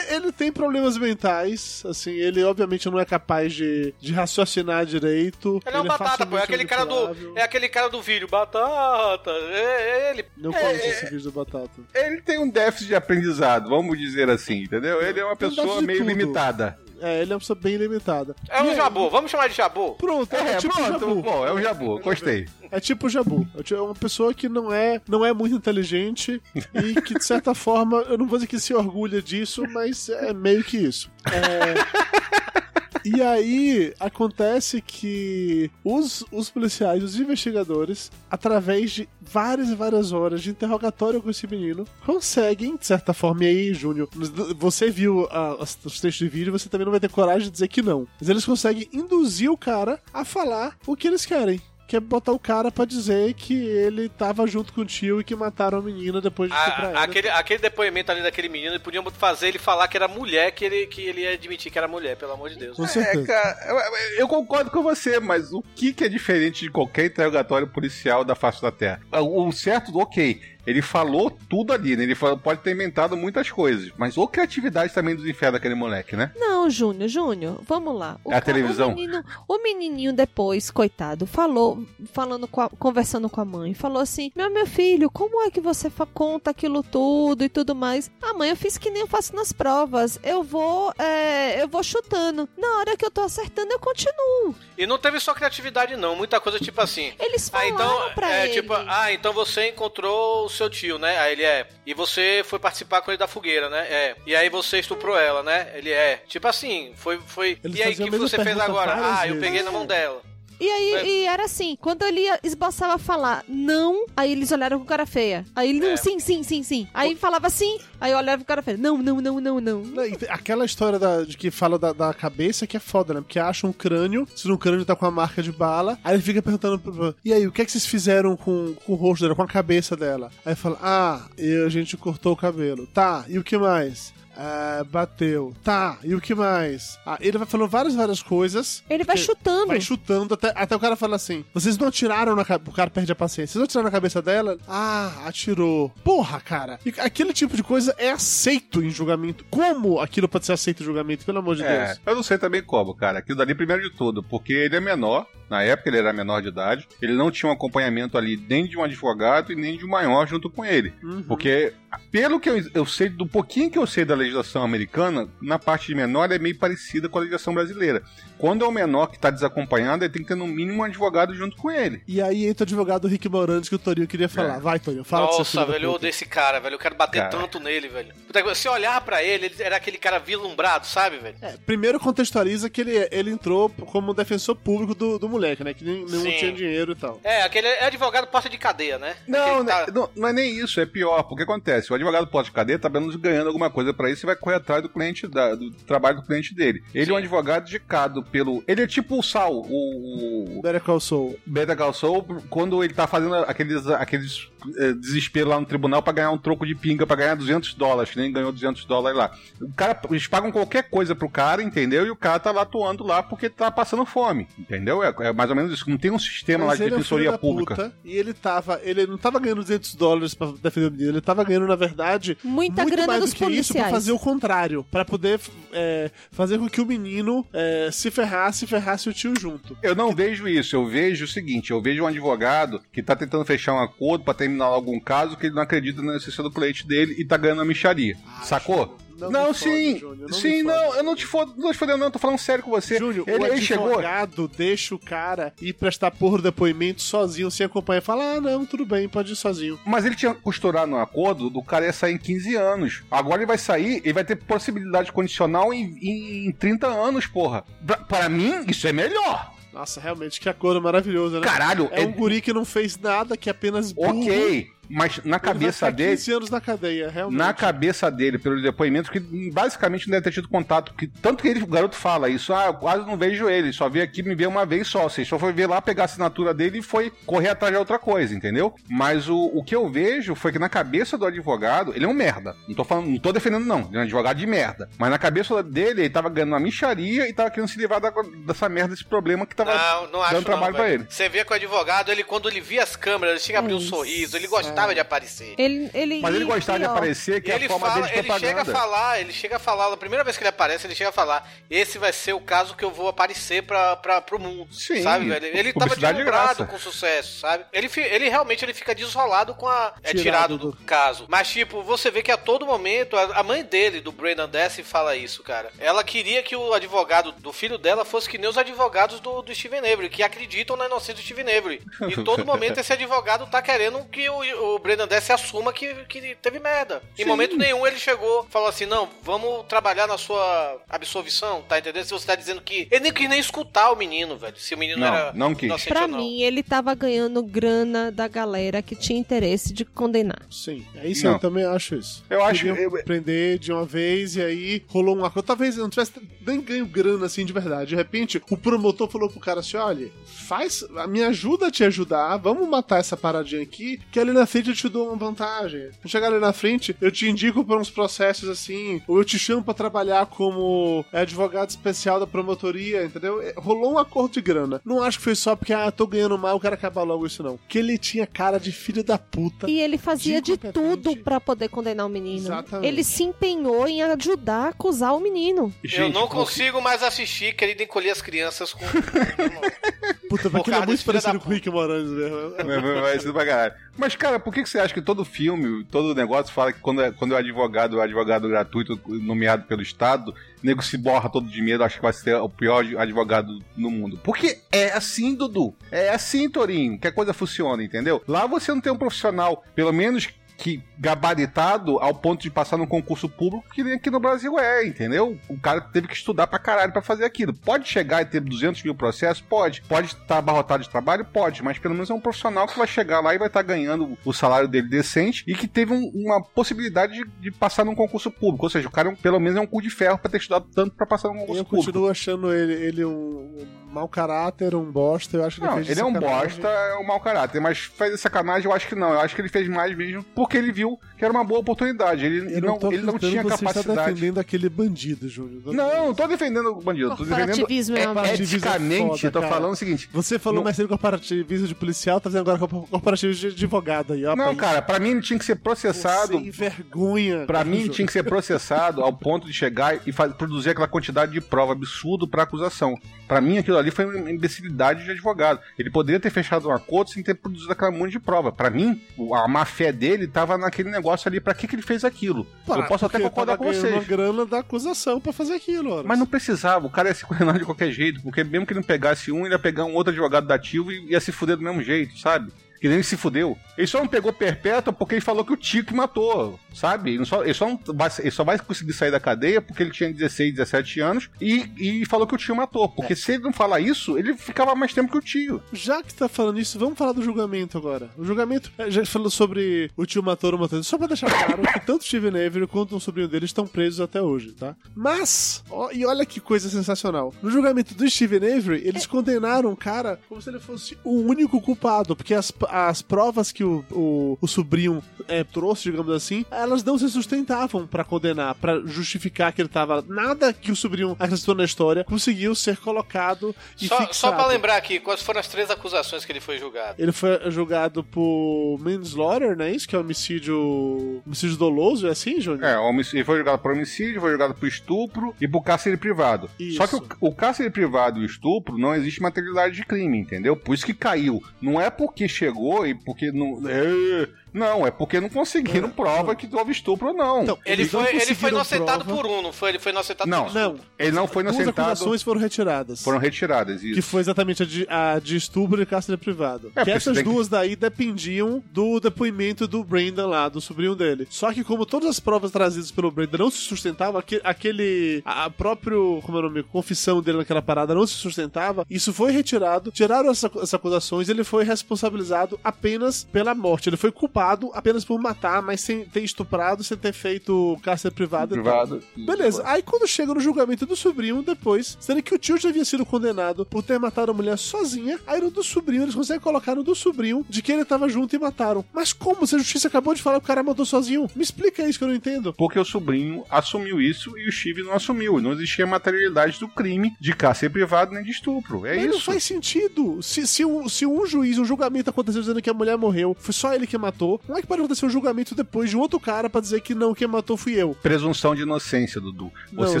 Ele tem problemas mentais, assim, ele obviamente não é capaz de, de raciocinar direito. Ele é um batata, pô. É aquele cara do. É aquele cara do vídeo. Batata. É, é ele. Não conheço esse vídeo do Batata. Ele tem um déficit de aprendizado, vamos dizer assim, entendeu? Ele é uma um pessoa meio tudo. limitada. É, ele é uma pessoa bem limitada. É E um aí- jabu. Vamos chamar de jabu? Pronto, é, É, tipo pronto, Jabu. bom, é um jabu, gostei. É tipo Jabu. É É uma pessoa que não é, não é muito inteligente e que, de certa forma, eu não vou dizer que se orgulha disso, mas é meio que isso. É... E aí, acontece que os, os policiais, os investigadores, através de várias e várias horas de interrogatório com esse menino, conseguem, de certa forma, e aí, Júnior, você viu os, os textos de vídeo, você também não vai ter coragem de dizer que não. Mas eles conseguem induzir o cara a falar o que eles querem. Que é botar o cara pra dizer que ele tava junto com o tio e que mataram a menina depois de A- estuprar ela. aquele, aquele depoimento ali daquele menino, podiam fazer ele falar que era mulher, que ele, que ele ia admitir que era mulher, pelo amor de Deus. Com É, certeza. cara, eu, eu concordo com você, mas o que, que é diferente de qualquer interrogatório policial da face da Terra? O o certo, ok, ele falou tudo ali, né? Ele falou- pode ter inventado muitas coisas, mas ô criatividade também dos infernos daquele moleque, né? Não, Júnior, Júnior, vamos lá. O É a televisão? O, menino- o menininho depois, coitado, falou, falando com a- conversando com a mãe, falou assim: Meu meu filho, como é que você conta aquilo tudo e tudo mais? Ah, mãe, eu fiz que nem eu faço nas provas. Eu vou, é, eu vou chutando. Na hora que eu tô acertando, eu continuo. E não teve só criatividade, não. Muita coisa tipo assim. Eles Ah, falaram então, pra é ele. tipo, ah, então você encontrou o seu tio, né? Aí ele é. E você foi participar com ele da fogueira, né? É. E aí você estuprou ela, né? Ele é. Tipo assim, foi. foi... Eles E aí, o que você fez agora? Ah, eu peguei na mão dela. E aí, É. e era assim, quando ele ia, esboçava falar não, aí eles olharam com cara feia. Aí ele, não, É. sim, sim, sim, sim. Aí falava sim, aí olhava com cara feia. Não, não, não, não, não. Aquela história da- de que fala da, da cabeça que é foda, né? Porque acha um crânio, se no crânio tá com a marca de bala, aí ele fica perguntando, e aí, o que é que vocês fizeram com, com o rosto dela, com a cabeça dela? Aí fala, ah, e a gente cortou o cabelo. Tá, e o que mais? Ah, bateu. Tá, e o que mais? Ah, ele vai falando várias, várias coisas. Ele vai chutando. Vai chutando até, até o cara fala assim: vocês não atiraram na cabeça. O cara perde a paciência. Vocês não atiraram na cabeça dela? Ah, atirou. Porra, cara. E aquele tipo de coisa é aceito em julgamento. Como aquilo pode ser aceito em julgamento, pelo amor de É, Deus? eu não sei também como, cara. Aquilo dali, primeiro de tudo, porque ele é menor, na época ele era menor de idade, ele não tinha um acompanhamento ali nem de um advogado e nem de um maior junto com ele. Uhum. Porque, pelo que eu, eu sei, do pouquinho que eu sei da legislação americana, na parte de menor é meio parecida com a legislação brasileira. Quando é o menor que está desacompanhado, ele tem que ter no mínimo um advogado junto com ele. E aí entra o advogado Rick Moranis que o Torinho queria falar. É. Vai, Torinho, fala Nossa, velho, eu odeio esse cara, velho. Eu quero bater Cara. tanto nele, velho. Se olhar pra ele, ele era aquele cara vislumbrado, sabe, velho? É, primeiro contextualiza que ele, ele entrou como defensor público do, do moleque. né? Que nem, Sim. tinha dinheiro e tal. É, aquele é advogado porta de cadeia, né? Não, tá- não, não é nem isso, é pior. Porque acontece, o advogado pós-cadeia tá pelo menos ganhando alguma coisa pra isso e vai correr atrás do cliente, da- do trabalho do cliente dele. Ele é um Sim. advogado indicado pelo. Ele é tipo o Sal, o, o Better Call Saul. Better Call Saul, quando ele tá fazendo aqueles, aqueles eh, desespero lá no tribunal pra ganhar um troco de pinga, pra ganhar 200 dólares, que nem ganhou 200 dólares lá. O cara, eles pagam qualquer coisa pro cara, entendeu? E o cara tá lá atuando lá porque tá passando fome, entendeu? É, é mais ou menos isso. Não tem um sistema lá de é defensoria da pública. puta, e ele tava. Ele não tava ganhando 200 dólares pra defender o menino, ele tava ganhando, na verdade, Muita muito grana mais dos do que isso pra policiais. fazer o contrário. Pra poder é, fazer com que o menino é, se ferrasse e ferrasse o tio junto. Eu não vejo isso, eu vejo o seguinte, eu vejo um advogado que tá tentando fechar um acordo pra terminar algum caso que ele não acredita na necessidade do cliente dele e tá ganhando a micharia. Sacou? Não Não, sim, sim, não, eu não te fodo, não te fodendo, não, tô falando sério com você. Júnior, ele, o ele chegou. advogado deixa o cara ir prestar porra do depoimento sozinho, sem acompanhar. Fala, ah, não, tudo bem, pode ir sozinho. Mas ele tinha costurado no acordo do cara ia sair em 15 anos. Agora ele vai sair, ele vai ter possibilidade condicional em, em, em 30 anos, porra. Pra, para mim, isso é melhor. Nossa, realmente, que acordo maravilhoso, né? Caralho, É é- um guri que não fez nada, que apenas burro. Ok, mas na Ele vai cabeça dele. 15 anos na cadeia, realmente. Na cabeça dele, pelo depoimento, que basicamente não deve ter tido contato. Que, tanto que ele, o garoto fala isso, ah, eu quase não vejo ele, só veio aqui me ver uma vez só. Seja, só foi ver lá, pegar a assinatura dele e foi correr atrás de outra coisa, entendeu? Mas o, o que eu vejo foi que na cabeça do advogado, ele é um merda. Não tô falando, não tô defendendo, não. Ele é um advogado de merda. Mas na cabeça dele, ele tava ganhando uma micharia e tava querendo se livrar da- dessa merda, desse problema que tava Não, não acho dando trabalho não, pra ele. Você vê que o advogado, ele quando ele via as câmeras, ele chega a abrir um sorriso, ele gostava de aparecer. Ele, ele, Mas ele gostava de aparecer, que E é ele a forma fala, dele de ele chega a falar, ele chega a falar, a primeira vez que ele aparece, ele chega a falar, esse vai ser o caso que eu vou aparecer pra, pra, pro mundo, Sim, sabe, velho? Ele tava deslumbrado com sucesso, sabe? Ele, ele realmente ele fica desolado com a... É Tirado tirado do- do caso. Mas, tipo, você vê que a todo momento, a, a mãe dele, do Brandon Dessy, fala isso, cara. Ela queria que o advogado do filho dela fosse que nem os advogados do, do Steven Avery, que acreditam na inocência do Steven Avery. E todo momento esse advogado tá querendo que o, o Brandon Dessy assuma que, que teve merda. Em Sim. momento nenhum ele chegou, falou assim: não, vamos trabalhar na sua absolvição, tá entendendo? Se você tá dizendo que. Ele nem quis nem escutar o menino, velho. Se o menino Não, era não quis. Pra não. mim, ele tava ganhando grana da galera que tinha interesse de condenar. Sim, é isso Não. eu também acho isso. Eu acho- eu- prender de uma vez e aí rolou um acordo. Talvez eu não tivesse nem ganho grana assim de verdade. De repente, o promotor falou pro cara assim: olha, faz. Me ajuda a te ajudar, vamos matar essa paradinha aqui, que ali na frente eu te dou uma vantagem. Quando chegar ali na frente, eu te indico pra uns processos assim, ou eu te chamo pra trabalhar como advogado especial da promotoria, entendeu? É, Rolou um acordo de grana. Não acho que foi só porque, ah, tô ganhando mal, eu quero acabar logo isso, não. Que ele tinha cara de filho da puta. E ele fazia de Incompetente. tudo pra poder condenar o menino. Exatamente. Ele se empenhou em ajudar a acusar o menino. Eu Gente, não porque- consigo mais assistir querido encolher as crianças com. Puta, Por mas aquele é muito parecido com o Rick Moranis mesmo. Ser pra caralho. Mas, cara, por que, que você acha que todo filme, todo negócio fala que quando é, quando é advogado, é advogado gratuito, nomeado pelo Estado, o nego se borra todo de medo, acha que vai ser o pior advogado no mundo? Porque é assim, Dudu. É assim, Torinho, que a coisa funciona, entendeu? Lá você não tem um profissional, pelo menos que gabaritado ao ponto de passar num concurso público que nem aqui no Brasil é, entendeu? O cara teve que estudar pra caralho pra fazer aquilo. Pode chegar e ter 200 mil processos? Pode. Pode estar abarrotado de trabalho? Pode. Mas pelo menos é um profissional que vai chegar lá e vai estar ganhando o salário dele decente e que teve um- uma possibilidade de, de passar num concurso público. Ou seja, o cara é pelo menos é um cu de ferro pra ter estudado tanto pra passar num concurso Eu público. continuo achando ele, ele um mau caráter, um bosta. Eu acho que ele Não, fez de ele é um bosta, é um mau caráter, mas fazer sacanagem eu acho que não. Eu acho que ele fez mais mesmo porque ele viu que era uma boa oportunidade. Ele, ele Eu não, tô ele não tinha que você está capacidade. defendendo aquele bandido, Júnior. Não, não tô defendendo o bandido, tô defendendo é é eticamente. foda, tô cara. falando o seguinte. Você falou Não- mais cedo corporativismo de policial, tá fazendo agora corpo- corporativismo de advogado aí, ó. Não, cara, pra mim ele tinha que ser processado. Sem vergonha. Pra mim tinha que ser processado ao ponto de chegar e fa- produzir aquela quantidade de prova absurdo pra acusação. Pra mim aquilo ali foi uma imbecilidade de advogado. Ele poderia ter fechado um acordo sem ter produzido aquela monte de prova. Pra mim, a má fé dele tava naquele negócio ali. Pra que, que ele fez aquilo? Pá, eu posso até concordar com vocês. uma grana da acusação pra fazer aquilo, ora. Mas não precisava, o cara ia se condenar de qualquer jeito, porque mesmo que ele não pegasse um, ele ia pegar um outro advogado dativo e ia se fuder do mesmo jeito, sabe? Que nem ele se fudeu. Ele só não pegou perpétua porque ele falou que o tio que matou, sabe? Ele só, ele só, não vai, ele só vai conseguir sair da cadeia porque ele tinha 16, 17 anos e, e falou que o tio matou. Porque se ele não falar isso, ele ficava mais tempo que o tio. Já que tá falando isso, vamos falar do julgamento agora. O julgamento, é, já falou sobre o tio matou ou matou. Só pra deixar claro que tanto Steven Avery quanto o sobrinho dele estão presos até hoje, tá? Mas, ó, e olha que coisa sensacional. No julgamento do Steven Avery, eles condenaram o cara como se ele fosse o único culpado, porque as, as provas que o, o, o sobrinho é, trouxe, digamos assim, elas não se sustentavam pra condenar, pra justificar que ele tava. Nada que o sobrinho acrescentou na história conseguiu ser colocado e Só, fixado. só pra lembrar aqui, quais foram as três acusações que ele foi julgado? Ele foi julgado por manslaughter, né? Isso que é homicídio. homicídio doloso, é assim, Júnior? É, homicídio, ele foi julgado por homicídio, foi julgado por estupro e por cárcere privado. Isso. Só que o, o cárcere privado e o estupro não existe materialidade de crime, entendeu? Por isso que caiu. Não é porque chegou e porque não. É, não, é porque não conseguiram prova que houve estupro ou não. Então, Ele eles não foi, ele foi inocentado prova. por um, não foi? Ele foi inocentado Não. por Não, Ele não foi duas inocentado. acusações foram retiradas. Foram retiradas, isso. Que foi exatamente a de, a de estupro e cárcere privado. É, que porque essas tem que- duas daí dependiam do depoimento do Brandon lá, do sobrinho dele. Só que como todas as provas trazidas pelo Brandon não se sustentavam, aque- aquele... A, a próprio, como é o nome, confissão dele naquela parada não se sustentava, isso foi retirado, tiraram essa- essas acusações ele foi responsabilizado apenas pela morte. Ele foi culpado apenas por matar, mas sem ter estuprado, sem ter feito cárcere privado. privado. Beleza, aí quando chega no julgamento do sobrinho, depois, sendo que o tio já havia sido condenado por ter matado a mulher sozinha, aí no do sobrinho, eles conseguem colocar no do sobrinho de que ele tava junto e mataram. Mas como? Se a justiça acabou de falar que o cara matou sozinho? Me explica isso que eu não entendo. Porque o sobrinho assumiu isso e o Steve não assumiu. Não existia materialidade do crime de cárcere privado nem de estupro. É Mas não isso. faz sentido. Se, se, um, se um juiz, um julgamento aconteceu dizendo que a mulher morreu, foi só ele que matou, como é que pode acontecer um julgamento depois de um outro cara pra dizer que não, quem matou fui eu? Presunção de inocência, Dudu. Não, Você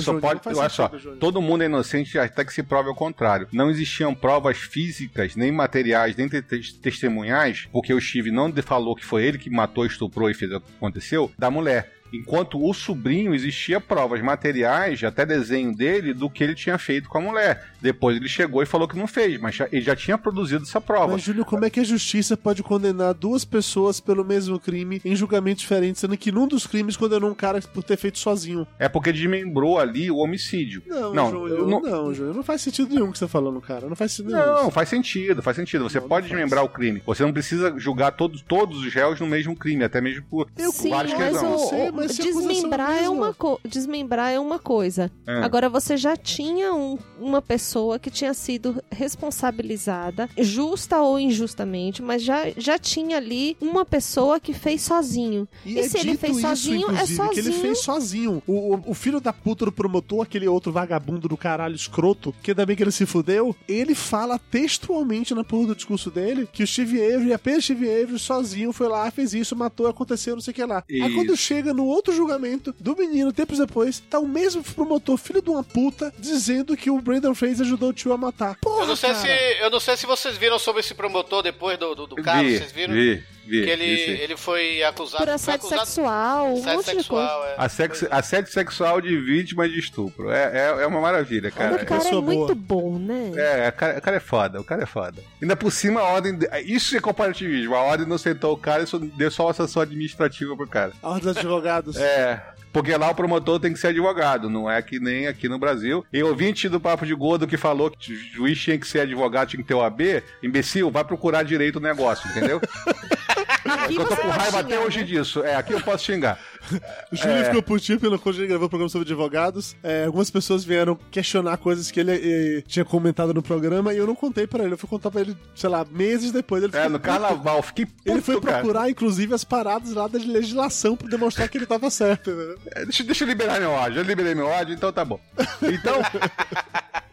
só Júnior, pode. Olha só, Júnior. todo mundo é inocente até que se prove ao contrário. Não existiam provas físicas, nem materiais, nem te- te- testemunhais, porque o Steve não falou que foi ele que matou, estuprou e fez o que aconteceu, da mulher. Enquanto o sobrinho existia provas materiais, até desenho dele, do que ele tinha feito com a mulher. Depois ele chegou e falou que não fez, mas já- ele já tinha produzido essa prova. Mas, Júnior, como é que a justiça pode condenar duas pessoas pelo mesmo crime em julgamentos diferentes, sendo que num dos crimes condenou um cara por ter feito sozinho? É porque desmembrou ali o homicídio. Não, Não, Júnior, eu não, não- não faz sentido nenhum o que você tá falando, cara. Não faz sentido nenhum. Não, isso. faz sentido, faz sentido. Você Não, pode não faz. desmembrar o crime. Você não precisa julgar todos, todos os réus no mesmo crime, até mesmo por Eu Sim, vários mas questões. o, Sei, mas acusação desmembrar, é é uma co- desmembrar é uma coisa. É. Agora, você já tinha um- uma pessoa que tinha sido responsabilizada, justa ou injustamente, mas já, já tinha ali uma pessoa que fez sozinho. E, é se ele dito fez isso, sozinho, é inclusive, que ele sozinho. fez sozinho. O, o, o filho da puta do promotor, aquele outro vagabundo do caralho escroto, que ainda bem que ele se fudeu, ele fala textualmente na porra do discurso dele que o Steve Avery, apenas Steve Avery, sozinho, foi lá, fez isso, matou, aconteceu, não sei o que lá. Aí Isso. quando chega no outro julgamento do menino, tempos depois, tá o mesmo promotor, filho de uma puta, dizendo que o Brandon Fraser ajudou o tio a matar. Porra, Eu não sei cara. se eu não sei se vocês viram sobre esse promotor depois do, do, do caso, vi, vocês viram? vi, vi, que ele, ele foi acusado Por assédio acusado sexual, um assédio monte de coisa. sexual, é. Assédio, assédio sexual de vítima de estupro. É, é, é uma maravilha, cara. o cara é muito bom, né? É, o cara, o cara é foda, o cara é foda. Ainda por cima, a ordem. de- Isso é comparativismo. A ordem não sentou o cara e deu só uma sessão administrativa pro cara. A ordem dos advogados. É. Porque lá o promotor tem que ser advogado, não é que nem aqui no Brasil. E ouvinte do Papo de Gordo que falou que o juiz tinha que ser advogado, tinha que ter o AB, imbecil, vai procurar direito o negócio, entendeu? Aqui eu tô com raiva até xingar, hoje né? disso. É, aqui eu posso xingar. O Júlio É. ficou putinho pelo quando ele gravou o programa sobre advogados. É, algumas pessoas vieram questionar coisas que ele eh, tinha comentado no programa e eu não contei pra ele. Eu fui contar pra ele, sei lá, meses depois. Ele É, no puto. carnaval, fiquei puto, Ele foi cara. procurar, inclusive, as paradas lá da legislação pra demonstrar que ele tava certo. entendeu? É, Deixa, deixa eu liberar meu ódio. Eu liberei meu ódio, então tá bom. Então.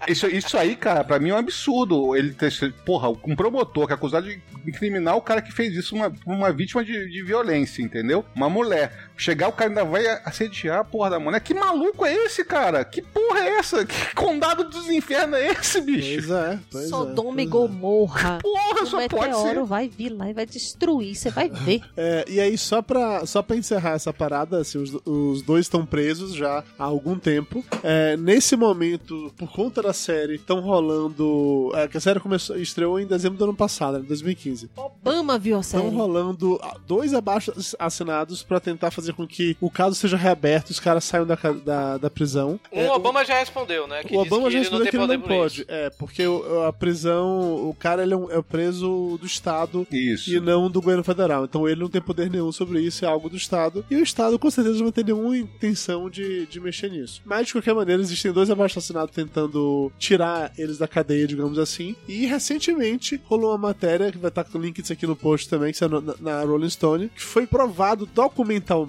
Isso, isso aí, cara, pra mim é um absurdo. Ele ter. Porra, um promotor que é acusado de incriminar o cara que fez isso, uma, uma vítima de, de violência, entendeu? Uma mulher. Chegar, o cara ainda vai assediar a porra da mulher. Que maluco é esse, cara? Que porra é essa? Que condado dos infernos é esse, bicho? Pois é, pois é. Sodoma pois e é. Gomorra. Porra, Porra, o só pode ser. vai vir lá e vai destruir, você vai ver. É, e aí, só pra, só pra encerrar essa parada, assim, os, os dois estão presos já há algum tempo. É, nesse momento, por conta da série, estão rolando. É, que a série começou, estreou em dezembro do ano passado, né, 2015. Obama viu a série. Estão rolando ah, dois abaixo assinados pra tentar fazer com que o caso seja reaberto e os caras saiam da, da, da prisão. Um É, Obama já respondeu, né? Que o Obama que já ele respondeu tem que ele não pode. isso. É, porque o- a prisão, o cara ele é, um, é o preso do Estado Isso. e não do governo federal. Então ele não tem poder nenhum sobre isso, é algo do Estado. E o Estado com certeza não tem nenhuma intenção de, de mexer nisso. Mas de qualquer maneira, existem dois abaixo-assinados tentando tirar eles da cadeia, digamos assim. E recentemente rolou uma matéria, que vai estar com o link disso aqui no post também, que saiu na, na Rolling Stone, que foi provado documentalmente.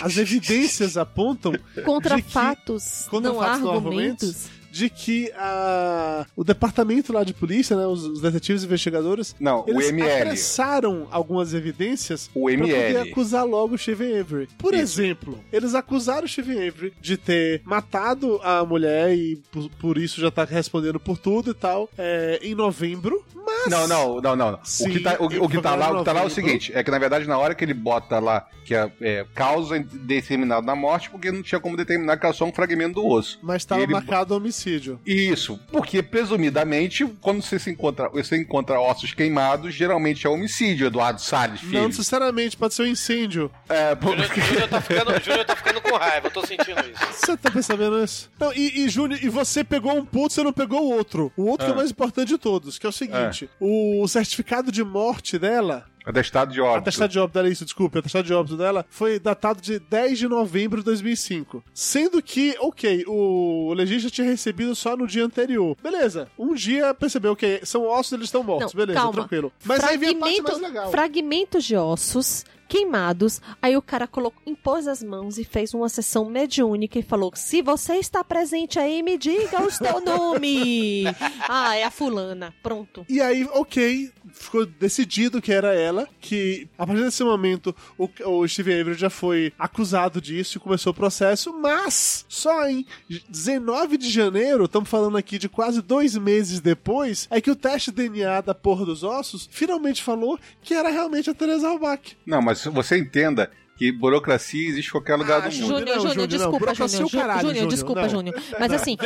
As evidências apontam Contra de que- fatos, contra não fatos, não argumentos. De que a, o departamento lá de polícia, né, os, os detetives investigadores, Não, o eles ML. apressaram algumas evidências O pra poder ML. acusar logo o Steven Avery. Por Isso. exemplo, eles acusaram o Steven Avery de ter matado a mulher e por, por isso já tá respondendo por tudo e tal, é, em novembro, mas... Não, não, não, não. Sim, o que tá, o, o que tá lá, o que tá lá é o seguinte: é que na verdade, na hora que ele bota lá que é, é causa determinada na morte, porque não tinha como determinar que era só um fragmento do osso. Mas estava Ele- marcado homicídio. Isso, porque presumidamente, quando você se encontra, você encontra ossos queimados, geralmente é homicídio, Eduardo Salles, filho. Não necessariamente, pode ser um incêndio. É, pô, Júnior, Júnior tá ficando, Júnior tá ficando com raiva, eu tô sentindo isso. Você tá percebendo isso? Não, e, e Júnior, e você pegou um ponto, você não pegou o outro. O outro que é o mais importante de todos, que é o seguinte: o certificado de morte dela. Atestado de óbito. Atestado de óbito dela, isso, desculpa. Atestado de óbito dela foi datado de 10 de novembro de 2005. Sendo que, ok, o legista tinha recebido só no dia anterior. Beleza. Um dia percebeu que são ossos, eles estão mortos. Não, Beleza, calma. tranquilo. Mas aí vem a parte Fragmento- mais legal. Fragmentos de ossos queimados. Aí o cara colocou, impôs as mãos e fez uma sessão mediúnica e falou: Se você está presente aí, me diga o seu nome. ah, é a fulana. Pronto. E aí, ok, ficou decidido que era ela, que a partir desse momento o, o Steve Avery já foi acusado disso e começou o processo, mas só em 19 de janeiro, estamos falando aqui de quase dois meses depois, é que o teste DNA da porra dos ossos finalmente falou que era realmente a Teresa Albach. Não, mas você entenda que burocracia existe em qualquer lugar Ah, do mundo. Júnior, Júnior, não, Júnior, desculpa, Burocracia Júnior. Júnior, desculpa, não. Júnior. Mas Não, assim,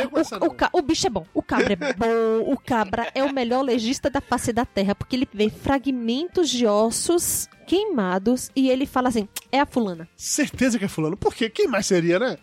o, o, ca- o bicho é bom. O cabra é bom. O cabra é o melhor legista da face da terra, porque ele vê fragmentos de ossos queimados e ele fala assim: é a fulana. Certeza que é fulano. Por quê? Quem mais seria, né?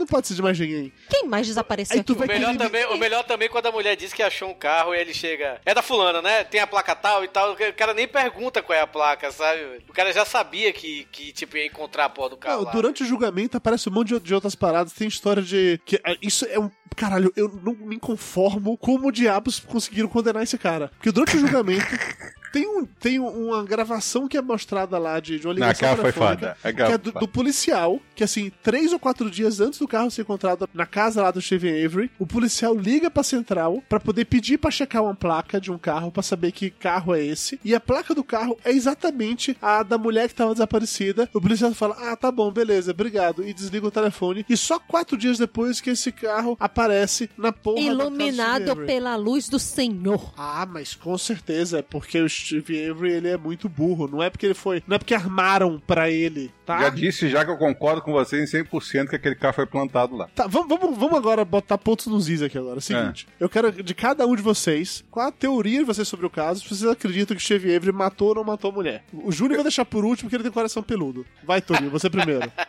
Não pode ser de mais ninguém. Quem mais desapareceu Aí tu vai O melhor, querer- também, o melhor também é quando a mulher diz que achou um carro e ele chega. É da fulana, né? Tem a placa tal e tal. O cara nem pergunta qual é a placa, sabe? O cara já sabia que, que tipo, ia encontrar a porra do carro. Não, lá. durante o julgamento aparece um monte de, de outras paradas. Tem história de. que ah, Isso é um. Caralho, eu não me conformo como diabos conseguiram condenar esse cara. Porque durante o julgamento. Tem, um, tem uma gravação que é mostrada lá de, de uma Não, ligação aquela foi foda. que Aquela é do, foda. do policial, que assim, três ou quatro dias antes do carro ser encontrado na casa lá do Steven Avery, o policial liga pra central pra poder pedir pra checar uma placa de um carro pra saber que carro é esse. E a placa do carro é exatamente a da mulher que tava desaparecida. O policial fala: Ah, tá bom, beleza, obrigado. E desliga o telefone. E só quatro dias depois que esse carro aparece na porra da casa do Iluminado pela luz do Senhor. Ah, mas com certeza é porque o Steve Avery ele é muito burro. Não é porque ele foi. Não é porque armaram pra ele, tá? Já disse já que eu concordo com vocês em 100% que aquele carro foi plantado lá. Tá, vamos, vamos, vamos agora botar pontos nos is aqui agora. É seguinte, eu quero de cada um de vocês, qual a teoria de vocês sobre o caso, se vocês acreditam que Steve Avery matou ou não matou a mulher. O Júnior vai deixar por último porque ele tem coração peludo. Vai, Torinho, você primeiro.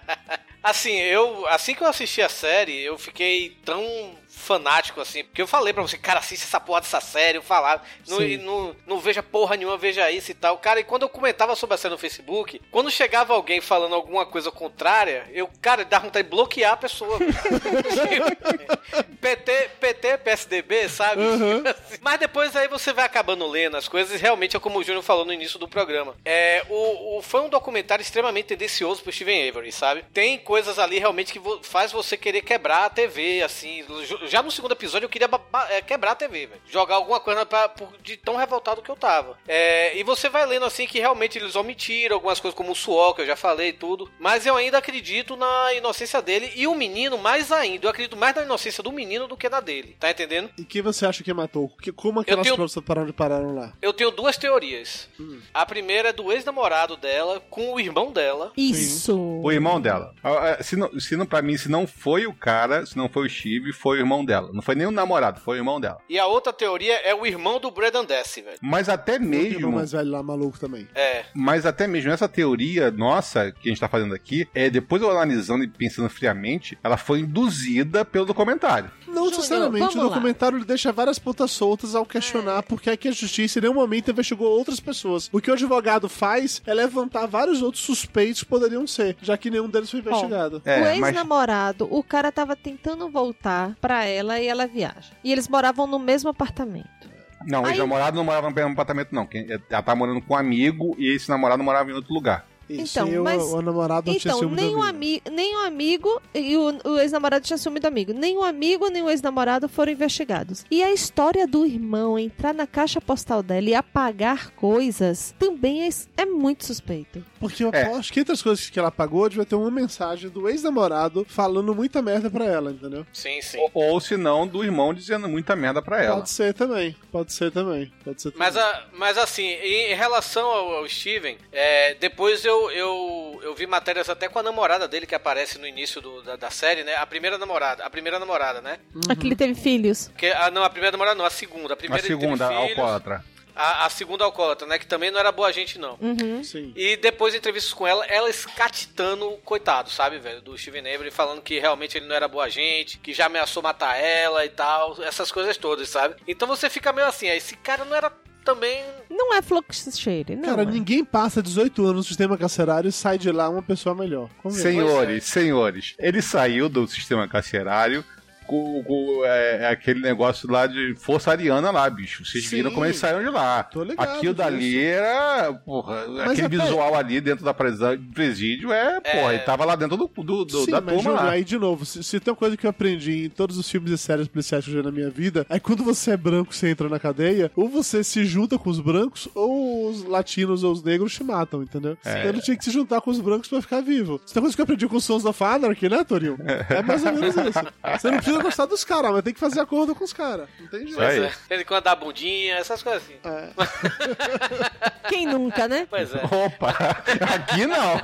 Assim, eu. Assim que eu assisti a série, eu fiquei tão fanático assim. Porque eu falei pra você, cara, assiste essa porra dessa série, eu falava. Não, não, não veja porra nenhuma, veja isso e tal. Cara, e quando eu comentava sobre a série no Facebook, quando chegava alguém falando alguma coisa contrária, eu, cara, dava vontade de bloquear a pessoa. PT, PT, PSDB, sabe? Mas depois aí você vai acabando lendo as coisas, e realmente é como o Júnior falou no início do programa. É, o, o- foi um documentário extremamente tendencioso pro Steven Avery, sabe? Tem coisas ali realmente que faz você querer quebrar a TV, assim. Já no segundo episódio eu queria é, quebrar a TV, velho. Jogar alguma coisa pra, por, de tão revoltado que eu tava. É, e você vai lendo assim que realmente eles omitiram algumas coisas como o suor, que eu já falei e tudo. Mas eu ainda acredito na inocência dele e o menino mais ainda. Eu acredito mais na inocência do menino do que na dele. Tá entendendo? E quem você acha que matou? Que, como aquelas tenho, provas pararam, pararam lá? Eu tenho duas teorias. Hum. A primeira é do ex-namorado dela com o irmão dela. Isso. O irmão dela. Ah, é, se não, se não, pra mim, se não foi o cara, se não foi o Steve, foi o irmão dela. Não foi nem o namorado, foi o irmão dela. E a outra teoria é o irmão do Braden Dess, velho. Mas até mesmo. O mais velho lá, maluco também. É. Mas até mesmo essa teoria nossa, que a gente tá fazendo aqui, é depois eu analisando e pensando friamente, ela foi induzida pelo documentário. Não necessariamente. O documentário lá. deixa várias pontas soltas ao questionar é. porque é que a justiça em nenhum momento investigou outras pessoas. O que o advogado faz é levantar vários outros suspeitos que poderiam ser, já que nenhum deles foi investigado. É, o ex-namorado, mas... o cara tava tentando voltar pra ela e ela viaja. E eles moravam no mesmo apartamento. Não, o ex-namorado não morava no mesmo apartamento, não. Ela tá morando com um amigo e esse namorado morava em outro lugar. Isso, então, mas, o, o namorado não então, tinha nem o amigo. Nem o amigo e o, o ex-namorado tinha ciúme do amigo. Nem o amigo nem o ex-namorado foram investigados. E a história do irmão entrar na caixa postal dela e apagar coisas também é, é muito suspeito. Porque eu é. acho que entre as coisas que ela apagou, devia ter uma mensagem do ex-namorado falando muita merda pra ela, entendeu? Sim, sim. Ou, ou se não, do irmão dizendo muita merda pra ela. Pode ser também. Pode ser também. Pode ser também. Mas, a, mas assim, em relação ao, ao Steven, é, depois eu eu, eu, vi matérias até com a namorada dele que aparece no início do, da, da, série, né? A primeira namorada, a primeira namorada, né? Uhum. A que ele teve filhos. Que, a, não, a primeira namorada não, a segunda. A primeira a segunda, teve alcoólatra. A, a, segunda alcoólatra, né? Que também não era boa gente, não. Uhum. Sim. E depois de entrevistas com ela, ela escatitando o coitado, sabe, velho? Do Steven Avery, falando que realmente ele não era boa gente, que já ameaçou matar ela e tal, essas coisas todas, sabe? Então você fica meio assim, esse cara não era também. Não é Fluxshare, não. Cara, é. ninguém passa 18 anos no sistema carcerário e sai de lá uma pessoa melhor. Senhores, senhores, ele saiu do sistema carcerário com, com é, é, aquele negócio lá de Força Ariana lá, bicho. Vocês Sim, viram como eles saíram de lá. Aquilo dali era. Porra, mas aquele até... visual ali dentro da presídio é, é... porra, ele tava lá dentro do, do, do Sim, da turma Júlio, lá. Aí, de novo, se, se, tem uma coisa que eu aprendi em todos os filmes e séries policiais que eu já na minha vida, é quando você é branco você entra na cadeia, ou você se junta com os brancos, ou os latinos ou os negros te matam, entendeu? É. Então ele tinha que se juntar com os brancos pra ficar vivo. Isso é uma coisa que eu aprendi com os Sons of Anarchy, né, Torinho? É mais ou menos isso. Você não precisa gostar dos caras, mas tem que fazer acordo com os caras. Não tem jeito. Pois é. Quando dá bundinha, essas coisas assim. É. Quem nunca, né? Pois é. Opa, aqui não.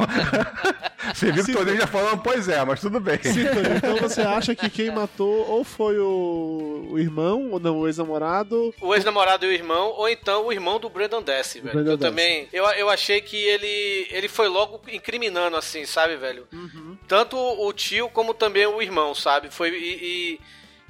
Você viu que o Toninho já falou, pois é, mas tudo bem. Sim, então você acha que quem matou ou foi o, o irmão, ou não, o ex-namorado? O ex-namorado e o irmão, ou então o irmão do Brandon Dess, velho. Brandon eu também, eu, eu achei que ele, ele foi logo incriminando, assim, sabe, velho? Uhum. Tanto o tio como também o irmão, sabe? Foi e, e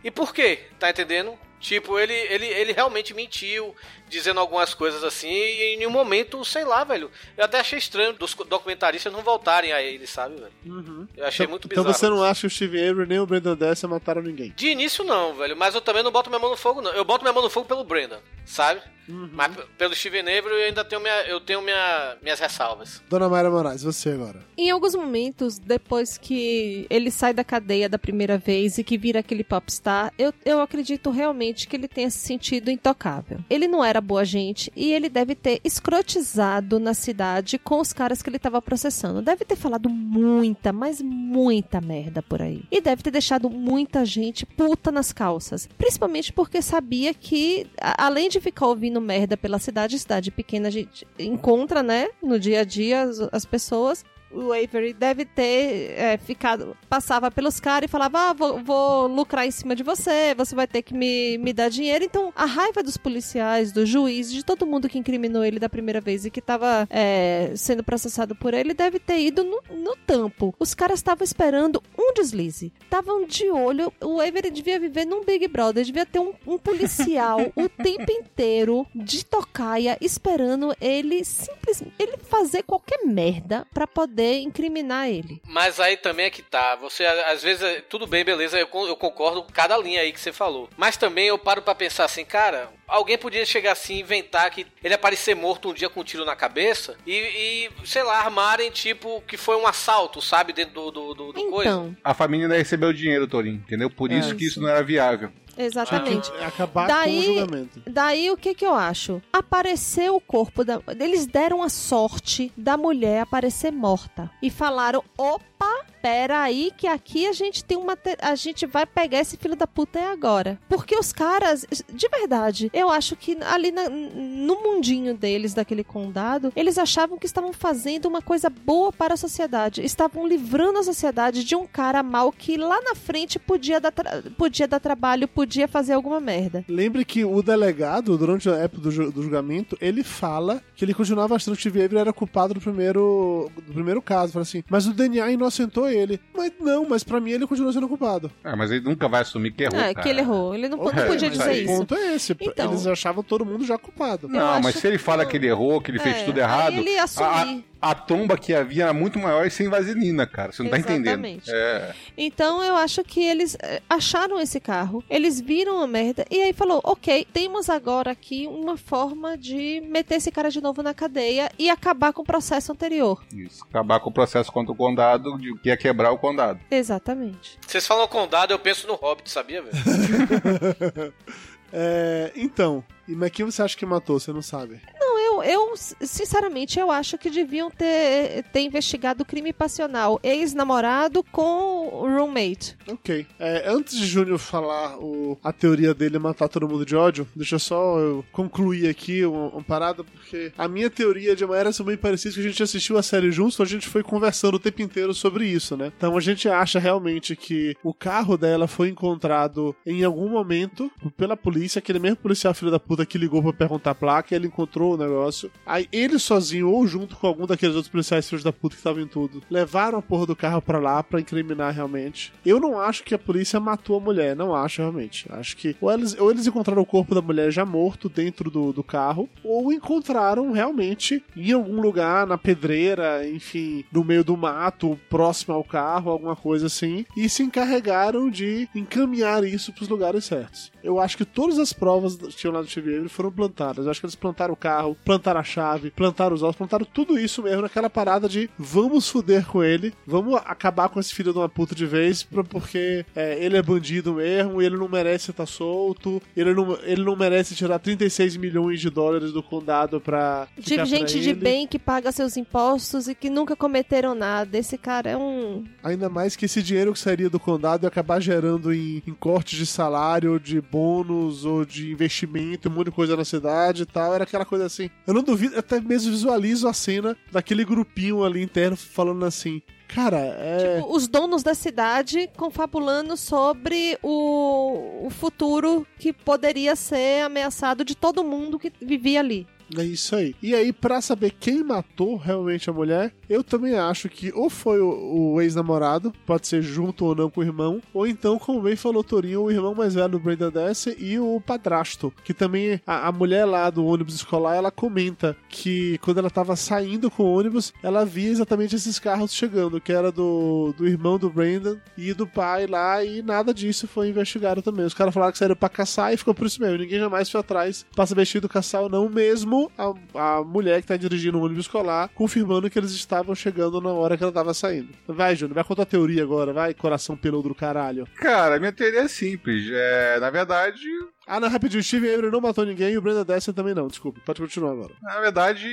e por quê? Tá entendendo? Tipo, ele, ele, ele realmente mentiu, dizendo algumas coisas assim, e em um momento, sei lá, velho. Eu até achei estranho dos documentaristas não voltarem a ele, sabe, velho? Uhum. Eu achei então, muito bizarro. Então você não acha que o Steve Avery nem o Brendan Dessa mataram ninguém? De início não, velho. Mas eu também não boto minha mão no fogo, não. Eu boto minha mão no fogo pelo Brendan, sabe? Uhum. Mas pelo Steven Avery eu ainda tenho, minha, eu tenho minha, minhas ressalvas. Dona Mayra Moraes, você agora. Em alguns momentos, depois que ele sai da cadeia da primeira vez e que vira aquele popstar, eu, eu acredito realmente que ele tenha se sentido intocável. Ele não era boa gente e ele deve ter escrotizado na cidade com os caras que ele estava processando. Deve ter falado muita, mas muita merda por aí. E deve ter deixado muita gente puta nas calças. Principalmente porque sabia que, além de ficar ouvindo merda pela cidade, cidade pequena a gente encontra, né, no dia a dia as, as pessoas o Avery deve ter é, ficado. Passava pelos caras e falava: Ah, vou, vou, lucrar em cima de você, você vai ter que me, me dar dinheiro. Então, a raiva dos policiais, do juiz, de todo mundo que incriminou ele da primeira vez e que estava é, sendo processado por ele, deve ter ido no, no tampo. Os caras estavam esperando um deslize. Estavam de olho. O Avery devia viver num Big Brother, devia ter um, um policial o tempo inteiro de tocaia esperando ele simplesmente ele fazer qualquer merda para poder poder incriminar ele. Mas aí também é que tá. Você, às vezes, é- tudo bem, beleza, eu, eu concordo com cada linha aí que você falou. Mas também eu paro pra pensar assim, cara, alguém podia chegar assim e inventar que ele aparecer morto um dia com um tiro na cabeça e, e, sei lá, armarem tipo que foi um assalto, sabe, dentro do, do, do, do coisa. Então, A família ainda recebeu o dinheiro, Torinho, entendeu? Por É, isso que isso não era viável. exatamente. É Acabar Daí- com o julgamento. Daí o que que eu acho? Apareceu o corpo da. Eles deram a sorte da mulher aparecer morta. E falaram: opa, pera aí, que aqui a gente tem uma. A gente vai pegar esse filho da puta é agora. Porque os caras, de verdade, eu acho que ali na- no mundinho deles, daquele condado, eles achavam que estavam fazendo uma coisa boa para a sociedade. Estavam livrando a sociedade de um cara mal que lá na frente podia dar, podia dar trabalho, podia fazer alguma merda. Lembre que o delegado, durante a época do, ju- do julgamento, ele fala que ele continuava achando que o era culpado do primeiro, do primeiro caso. Fala assim, mas o DNA inocentou ele. Mas não, mas pra mim ele continua sendo culpado. Ah, mas ele nunca vai assumir que errou. É, cara. que ele errou. Ele não, não É, podia mas dizer aí O isso. ponto é esse. Então. Eles achavam todo mundo já culpado. Não, mas se ele fala que- ele errou, que ele fez É, tudo aí errado. ele assumir. A, a tromba que havia era muito maior e sem vaselina, cara. Você não tá entendendo. Exatamente. É. Então eu acho que eles eh, acharam esse carro, eles viram a merda e aí falou: ok, temos agora aqui uma forma de meter esse cara de novo na cadeia e acabar com o processo anterior. Isso. Acabar com o processo contra o condado, de que ia quebrar o condado. Exatamente. Vocês falam condado, eu penso no Hobbit, sabia, velho? É, então, e mas quem você acha que matou? Você não sabe. Eu, eu sinceramente eu acho que deviam ter, ter investigado o crime passional ex-namorado com roommate. Ok. É, antes de Júnior falar o- a teoria dele matar todo mundo de ódio, deixa só eu concluir aqui uma, uma parada, porque a minha teoria de uma era são bem parecidas que a gente assistiu a série juntos, a gente foi conversando o tempo inteiro sobre isso, né? Então a gente acha realmente que o carro dela foi encontrado em algum momento pela polícia, aquele mesmo policial filho da puta que ligou pra perguntar a placa, ele encontrou o negócio. Aí ele sozinho ou junto com algum daqueles outros policiais filhos da puta que estavam em tudo, levaram a porra do carro pra lá pra incriminar realmente. Eu não acho que a polícia matou a mulher, não acho realmente. Acho que ou eles, ou eles encontraram o corpo da mulher já morto dentro do, do carro, ou encontraram realmente em algum lugar, na pedreira, enfim, no meio do mato, próximo ao carro, alguma coisa assim, e se encarregaram de encaminhar isso pros lugares certos. Eu acho que todas as provas que tinham lá Steve Avery foram plantadas. Eu acho que eles plantaram o carro, plantaram a chave, plantaram os ossos, plantaram tudo isso mesmo naquela parada de vamos fuder com ele, vamos acabar com esse filho de uma puta de vez, porque é, ele é bandido mesmo, ele não merece estar solto, ele não, ele não merece tirar 36 milhões de dólares do condado pra. De ficar pra gente de bem que paga seus impostos e que nunca cometeram nada. Esse cara é um. Ainda mais que esse dinheiro que sairia do condado ia acabar gerando em, em cortes de salário, ou de bônus, ou de investimento, um monte de coisa na cidade e tal. Era aquela coisa assim. Eu não duvido, até mesmo visualizo a cena daquele grupinho ali interno falando assim. Cara, é. Tipo, os donos da cidade confabulando sobre o, o futuro que poderia ser ameaçado de todo mundo que vivia ali. É isso aí. E aí, pra saber quem matou realmente a mulher, eu também acho que ou foi o, o ex-namorado, pode ser junto ou não com o irmão, ou então, como bem falou Torinho, o irmão mais velho do Brandon Dessy e o padrasto, que também a, a mulher lá do ônibus escolar, ela comenta que quando ela tava saindo com o ônibus, ela via exatamente esses carros chegando, que era do, do irmão do Brandon e do pai lá, e nada disso foi investigado também. Os caras falaram que saíram pra caçar e ficou por isso mesmo. Ninguém jamais foi atrás pra saber se ido caçar ou não, mesmo a, a mulher que tá dirigindo o ônibus escolar confirmando que eles estavam chegando na hora que ela tava saindo. Vai, Júnior, vai contar a teoria agora, vai, coração peludo do caralho. Cara, minha teoria é simples. É, na verdade, Ah, não, rapidinho, o Steve Avery não matou ninguém e o Brenda Dessler também não, desculpa. Pode continuar agora. na verdade,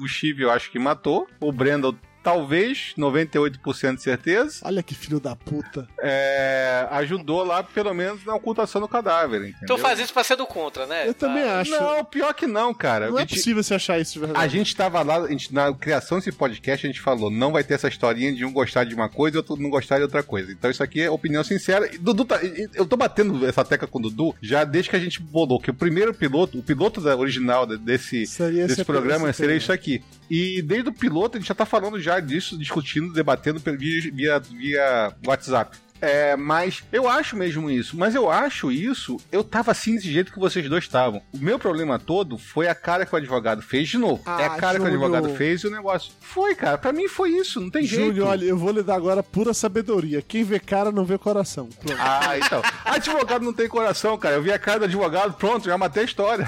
o Steve eu acho que matou. O Brandon, talvez, 98% de certeza. Olha que filho da puta. É, ajudou lá, pelo menos, na ocultação do cadáver. Entendeu? Então faz isso pra ser do contra, né? Eu também Tá. acho. Não, pior que não, cara. Não é gente- possível você achar isso de verdade. A gente tava lá, a gente, na criação desse podcast, a gente falou, não vai ter essa historinha de um gostar de uma coisa e outro não gostar de outra coisa. Então isso aqui é opinião sincera. E Dudu tá, eu tô batendo essa tecla com o Dudu já desde que a gente bolou, que o primeiro piloto, o piloto da- original de- desse, Seria desse esse- programa seria isso aqui. E desde o piloto a gente já tá falando já disso, discutindo, debatendo via, via, via WhatsApp. É, mas eu acho mesmo isso. Mas eu acho isso, eu tava assim desse jeito que vocês dois estavam. O meu problema todo foi a cara que o advogado fez de novo. Ah, é a cara que o Júlio. advogado fez e o negócio. Foi, cara. Pra mim foi isso, não tem jeito. Júlio, olha, eu vou lhe dar agora pura sabedoria. Quem vê cara não vê coração. Pronto. Ah, então. Advogado não tem coração, cara. Eu vi a cara do advogado, pronto, já matei a história.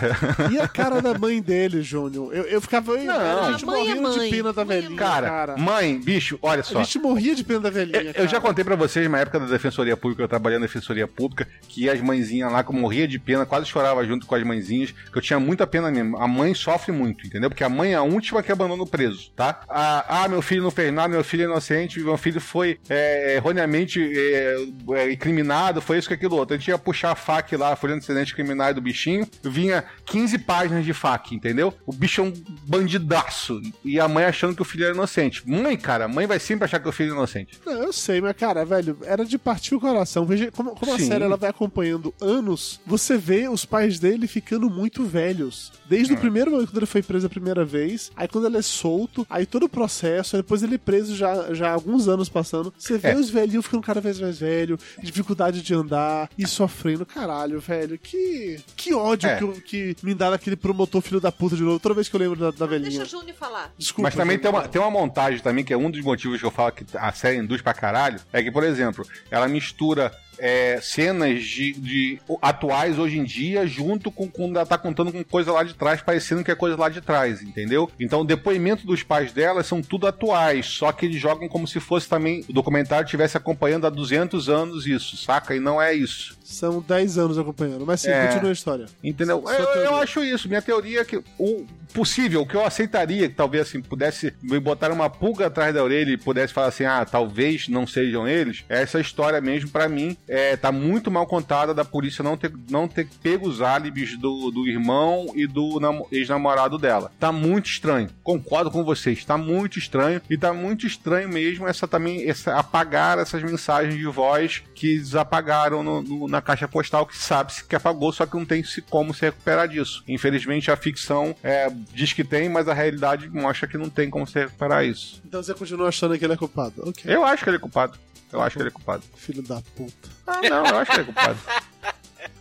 E a cara da mãe dele, Júnior? Eu, eu ficava. Eu, Não. a gente A mãe é morrendo mãe. de pena da é velhinha. Cara, cara. mãe, bicho, olha A só. gente morria de pena da velhinha. Eu, eu já cara. contei pra vocês, na época da Defensoria Pública, eu trabalhei na Defensoria Pública, que as mãezinhas lá, que eu morria de pena, quase chorava junto com as mãezinhas, que eu tinha muita pena mesmo. A mãe sofre muito, entendeu? Porque a mãe é a última que abandona o preso, tá? Ah, ah, meu filho não fez nada, meu filho é inocente, meu filho foi é, erroneamente é, é, incriminado, foi isso que aquilo outro. A gente ia puxar a faca lá, folha de antecedentes criminais do bichinho, vinha 15 páginas de faca, entendeu? O bicho é um bandidaço. E a mãe achando que o filho era inocente. Mãe, cara, mãe vai sempre achar que o filho é inocente. Não, eu sei, mas, cara, velho, era de partir o coração. Veja, como, como a série ela vai acompanhando anos, você vê os pais dele ficando muito velhos. Desde É. o primeiro momento quando ele foi preso a primeira vez, aí quando ele é solto, aí todo o processo, aí depois ele é preso já, já há alguns anos passando. Você vê É. os velhinhos ficando cada vez mais velho, dificuldade de andar e sofrendo. Caralho, velho, que, que ódio É. que, eu- que me dá daquele promotor filho da puta de novo, toda vez que eu lembro da, da velhinha. Deixa o Júnior falar. Desculpa. Mas também tem uma, tem uma montagem também, que é um dos motivos que eu falo que a série induz pra caralho, é que, por exemplo, ela mistura é, cenas de, de atuais hoje em dia junto com quando ela tá contando com coisa lá de trás, parecendo que é coisa lá de trás, entendeu? Então o depoimento dos pais dela são tudo atuais, só que eles jogam como se fosse também o documentário estivesse acompanhando há 200 anos isso, saca? E não é isso. São 10 anos acompanhando, mas sim, É. continua a história. Entendeu? Sua Eu, eu acho isso. Minha teoria é que o possível, o que eu aceitaria, que talvez assim, pudesse me botar uma pulga atrás da orelha e pudesse falar assim, ah, talvez não sejam eles, é essa história mesmo, pra mim, é, tá muito mal contada da polícia não ter, não ter pego os álibis do, do irmão e do namo- ex-namorado dela. Tá muito estranho. Concordo com vocês, tá muito estranho e tá muito estranho mesmo essa também, essa, apagar essas mensagens de voz que eles apagaram no- no- na caixa postal, que sabe-se que apagou, só que não tem se, como se recuperar disso. Infelizmente a ficção é, diz que tem, mas a realidade mostra que não tem como se recuperar isso. Então você continua achando que ele é culpado. Ok. Eu acho que ele é culpado. Eu acho que ele é culpado. Filho da puta. Ah, não, eu acho que ele é culpado.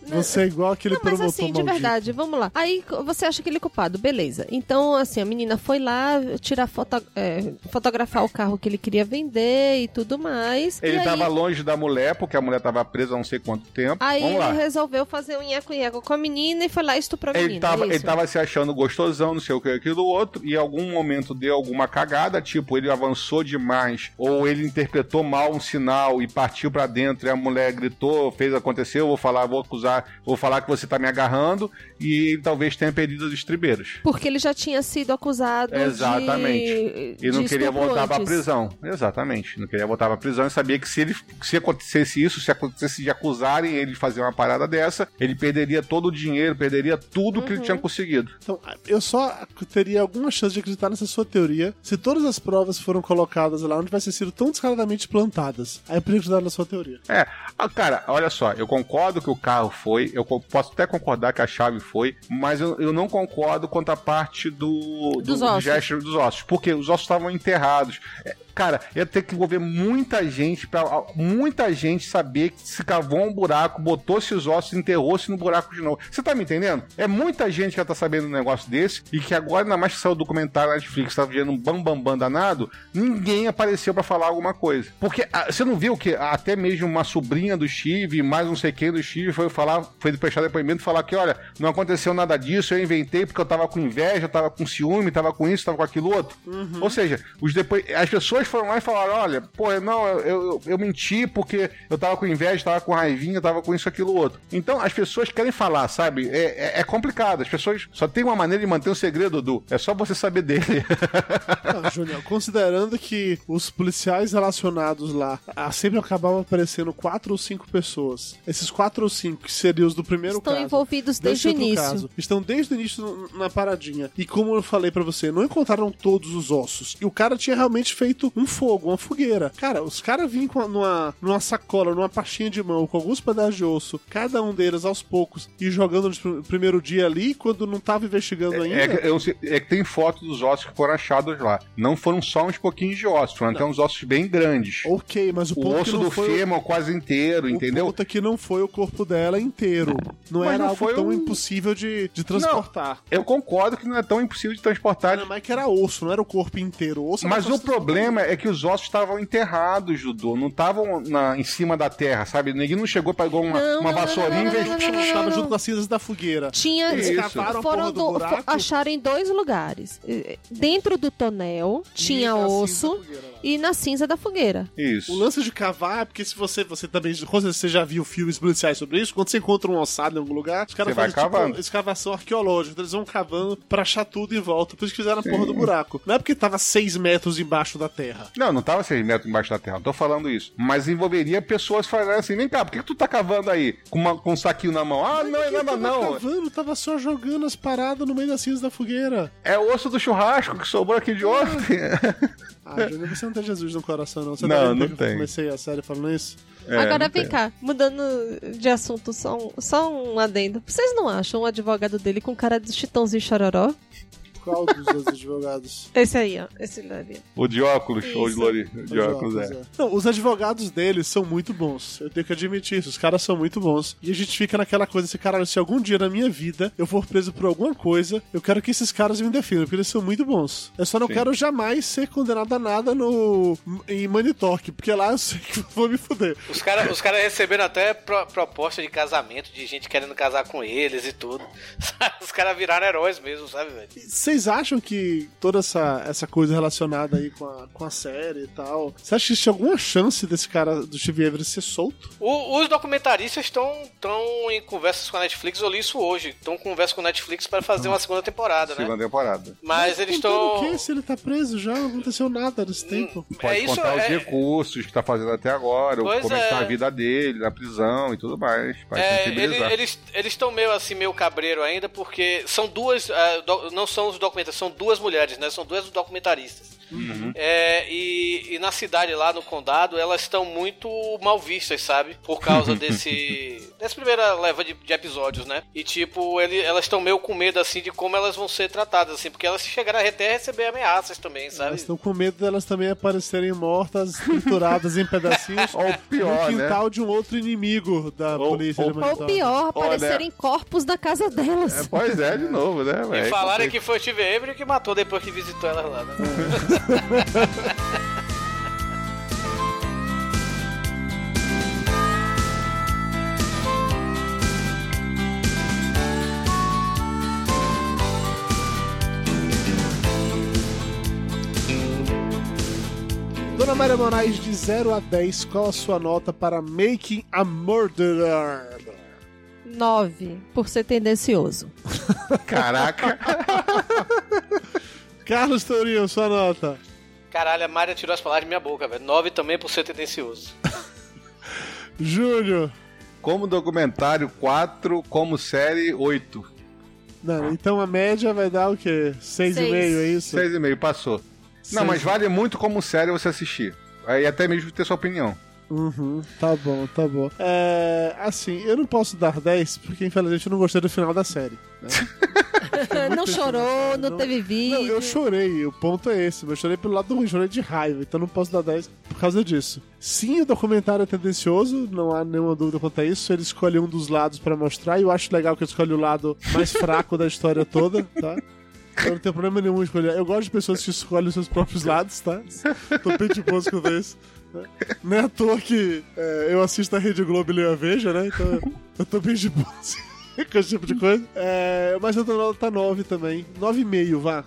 Você é igual aquele Não, mas assim, de maldito. verdade, vamos lá. Aí você acha que ele é culpado, beleza. Então, assim, a menina foi lá tirar foto, é, fotografar o carro que ele queria vender e tudo mais. Ele e aí, tava longe da mulher, porque a mulher tava presa há não sei quanto tempo. Aí Vamos ele lá. resolveu fazer um nheco-nheco com a menina e foi lá estuprar a menina. Ele tava, é ele tava se achando gostosão, não sei o que, aquilo outro, e em algum momento deu alguma cagada, tipo, ele avançou demais, ou ele interpretou mal um sinal e partiu pra dentro, e a mulher gritou, fez acontecer, eu vou falar, vou acusar, vou falar que você tá me agarrando, e ele talvez tenha perdido os estribeiros. Porque ele já tinha sido acusado Exatamente. de. E não de queria voltar pra antes. prisão. Exatamente. Não queria voltar pra prisão e sabia que se ele se acontecesse isso, se acontecesse de acusarem ele de fazer uma parada dessa, ele perderia todo o dinheiro, perderia tudo que ele Uhum. tinha conseguido. Então, eu só teria alguma chance de acreditar nessa sua teoria se todas as provas foram colocadas lá onde tivessem sido tão descaradamente plantadas. Aí eu poderia acreditar na sua teoria. É, ah, cara, olha só, eu concordo que o carro foi, eu posso até concordar que a chave foi, mas eu, eu não concordo quanto a parte do, do, Dos do gesto dos ossos, porque os ossos estavam enterrados. Cara, ia ter que envolver muita gente pra muita gente saber que se cavou um buraco, botou esses ossos, enterrou-se no buraco de novo. Você tá me entendendo? É muita gente que já tá sabendo um negócio desse e que agora, ainda mais que saiu o documentário na Netflix, tá vendo um bam bam bam danado, ninguém apareceu pra falar alguma coisa. Porque ah, você não viu que até mesmo uma sobrinha do Steve, mais não sei quem do Steve, foi falar, foi prestar depoimento e falar que, olha, não aconteceu nada disso, eu inventei porque eu tava com inveja, tava com ciúme, tava com isso, tava com aquilo outro. Ou seja, os depois, as pessoas foram lá e falaram, olha, pô, não, eu, eu, eu menti porque eu tava com inveja, tava com raivinha, tava com isso, aquilo outro. Então as pessoas querem falar, sabe? É, é, é complicado. As pessoas só tem uma maneira de manter o segredo, Dudu. É só você saber dele. Não, Júnior, considerando que os policiais relacionados lá ah, sempre acabavam aparecendo quatro ou cinco pessoas. Esses quatro ou cinco, que seriam os do primeiro Estão caso. envolvidos desse desde o início. caso, estão desde o início na paradinha. E como eu falei pra você, não encontraram todos os ossos. E o cara tinha realmente feito um fogo, uma fogueira. Cara, os caras vinham numa, numa sacola, numa pastinha de mão, com alguns pedaços de osso, cada um deles aos poucos, e jogando no pr- primeiro dia ali, quando não tava investigando ainda. É, não sei- é que tem foto dos ossos que foram achados lá. Não foram só uns pouquinhos de ossos, foram até uns ossos bem grandes. Ok, mas o O ponto que osso não do fêmur quase inteiro, O entendeu? ponto é que não foi o corpo dela inteiro. Não Mas era não algo tão um- impossível de, de transportar. Eu concordo que não é tão impossível de transportar. Era mais que era osso, não era o corpo inteiro. O osso Mas o problema é que os ossos estavam enterrados, Judô. Não estavam em cima da terra, sabe? Ninguém não chegou, pegou uma, Não, uma não, vassourinha não, e não. Tava junto com as cinzas da fogueira. Tinha. Foram do do, acharam em dois lugares. Dentro do tonel tinha da osso e na cinza da fogueira. Isso. O lance de cavar é porque se você, você também, com você já viu filmes policiais sobre isso, quando você encontra um ossado em algum lugar, os caras fazem tipo escavação arqueológica, então eles vão cavando pra achar tudo em volta, por isso que fizeram a porra do buraco. Não é porque tava seis metros embaixo da terra. Não, não tava 6 metros embaixo da terra, não tô falando isso. Mas envolveria pessoas fazendo assim, vem cá, por que, que tu tá cavando aí? Com, uma- com um saquinho na mão? Ah, não é nada tava não. cavando, tava só jogando as paradas no meio das cinzas da fogueira. É o osso do churrasco que sobrou aqui de ontem. Ah, Júnior, você não tem Jesus no coração, não. Você Não, tá não que eu tem. comecei a série falando isso? É, Agora vem tem. cá, mudando de assunto, só um, só um adendo. Vocês não acham o advogado dele com cara de chitãozinho chororó? Qual dos dois advogados? Esse aí, ó. Esse ali. O de óculos, ou de lori. De óculos, é. Não, os advogados deles são muito bons. Eu tenho que admitir isso. Os caras são muito bons. E a gente fica naquela coisa assim, caralho, se algum dia na minha vida eu for preso por alguma coisa, eu quero que esses caras me defendam, porque eles são muito bons. Eu só não Sim. quero jamais ser condenado a nada no em Money Talk, porque lá eu sei que vou me fuder. Os caras os cara receberam até pro- proposta de casamento, de gente querendo casar com eles e tudo. Os caras viraram heróis mesmo, sabe, velho? Vocês acham que toda essa, essa coisa relacionada aí com a, com a série e tal, você acha que existe alguma chance desse cara do Steve Avery ser solto? O- os documentaristas estão em conversas com a Netflix, eu li isso hoje. Estão em conversa com a Netflix para fazer uma segunda temporada, né? Segunda temporada. Mas eles estão. O quê? Se ele tá preso já, não aconteceu nada nesse tempo. Pode É isso, contar os é- recursos que tá fazendo até agora, Pois como é que tá é. a vida dele, na prisão e tudo mais. É, ele- eles eles estão meio assim, meio cabreiro ainda, porque são duas. ah, do- não são os são duas mulheres, né? São duas documentaristas. Uhum. É, e, e na cidade lá no condado, elas estão muito mal vistas, sabe? Por causa desse. dessa primeira leva de, de episódios, né? E tipo, ele, elas estão meio com medo assim de como elas vão ser tratadas, assim, porque elas chegaram até a receber ameaças também, sabe? Elas estão com medo delas também aparecerem mortas, trituradas em pedacinhos. Ou pior, no né? quintal de um outro inimigo da Ou- polícia ou- de Ou pior, aparecerem corpos na casa delas. É, pois é, de novo, né, E velho? falaram que foi o Steve Avery que matou depois que visitou elas lá, né? Dona Maria Moraes, de 0 a 10, qual a sua nota para Making a Murderer? 9, por ser tendencioso. Caraca. Carlos Tourinho, sua nota. Caralho, a Maria tirou as palavras de minha boca, velho. 9 também por ser tendencioso. Júnior. Como documentário, 4. Como série, 8. Não, então a média vai dar o quê? 6,5, Seis. é isso? 6,5, passou. Não, Seis. mas vale muito como série você assistir. Aí até mesmo ter sua opinião. Uhum, tá bom, tá bom. É, assim, eu não posso dar 10 porque infelizmente eu não gostei do final da série. não chorou, não, não- teve vídeo. Não, eu chorei, o ponto é esse, mas eu chorei pelo lado ruim, chorei de raiva, então não posso dar 10 por causa disso. Sim, o documentário é tendencioso, não há nenhuma dúvida quanto a isso, ele escolhe um dos lados pra mostrar, e eu acho legal que ele escolhe o lado mais fraco da história toda, tá? Eu não tenho problema nenhum em escolher. Eu gosto de pessoas que escolhem os seus próprios lados, tá? Tô bem de boa com isso. Né? Não é à toa que é, eu assisto a Rede Globo e leio a Veja, né? Então eu tô bem de boa assim, com esse tipo de coisa. É, mas eu tô nota 9 também. 9,5, vá.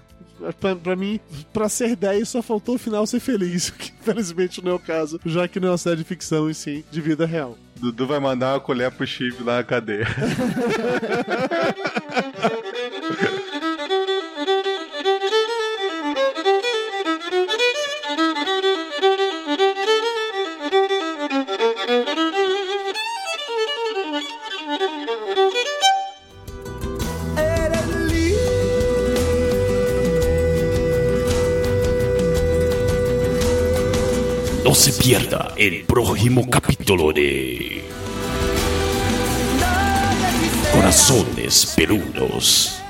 Pra, pra mim, pra ser 10, só faltou o final ser feliz, o que infelizmente não é o caso, já que não é uma série de ficção e sim de vida real. Dudu vai mandar uma colher pro chip lá na cadeia. se pierda el próximo capítulo de Corazones Peludos.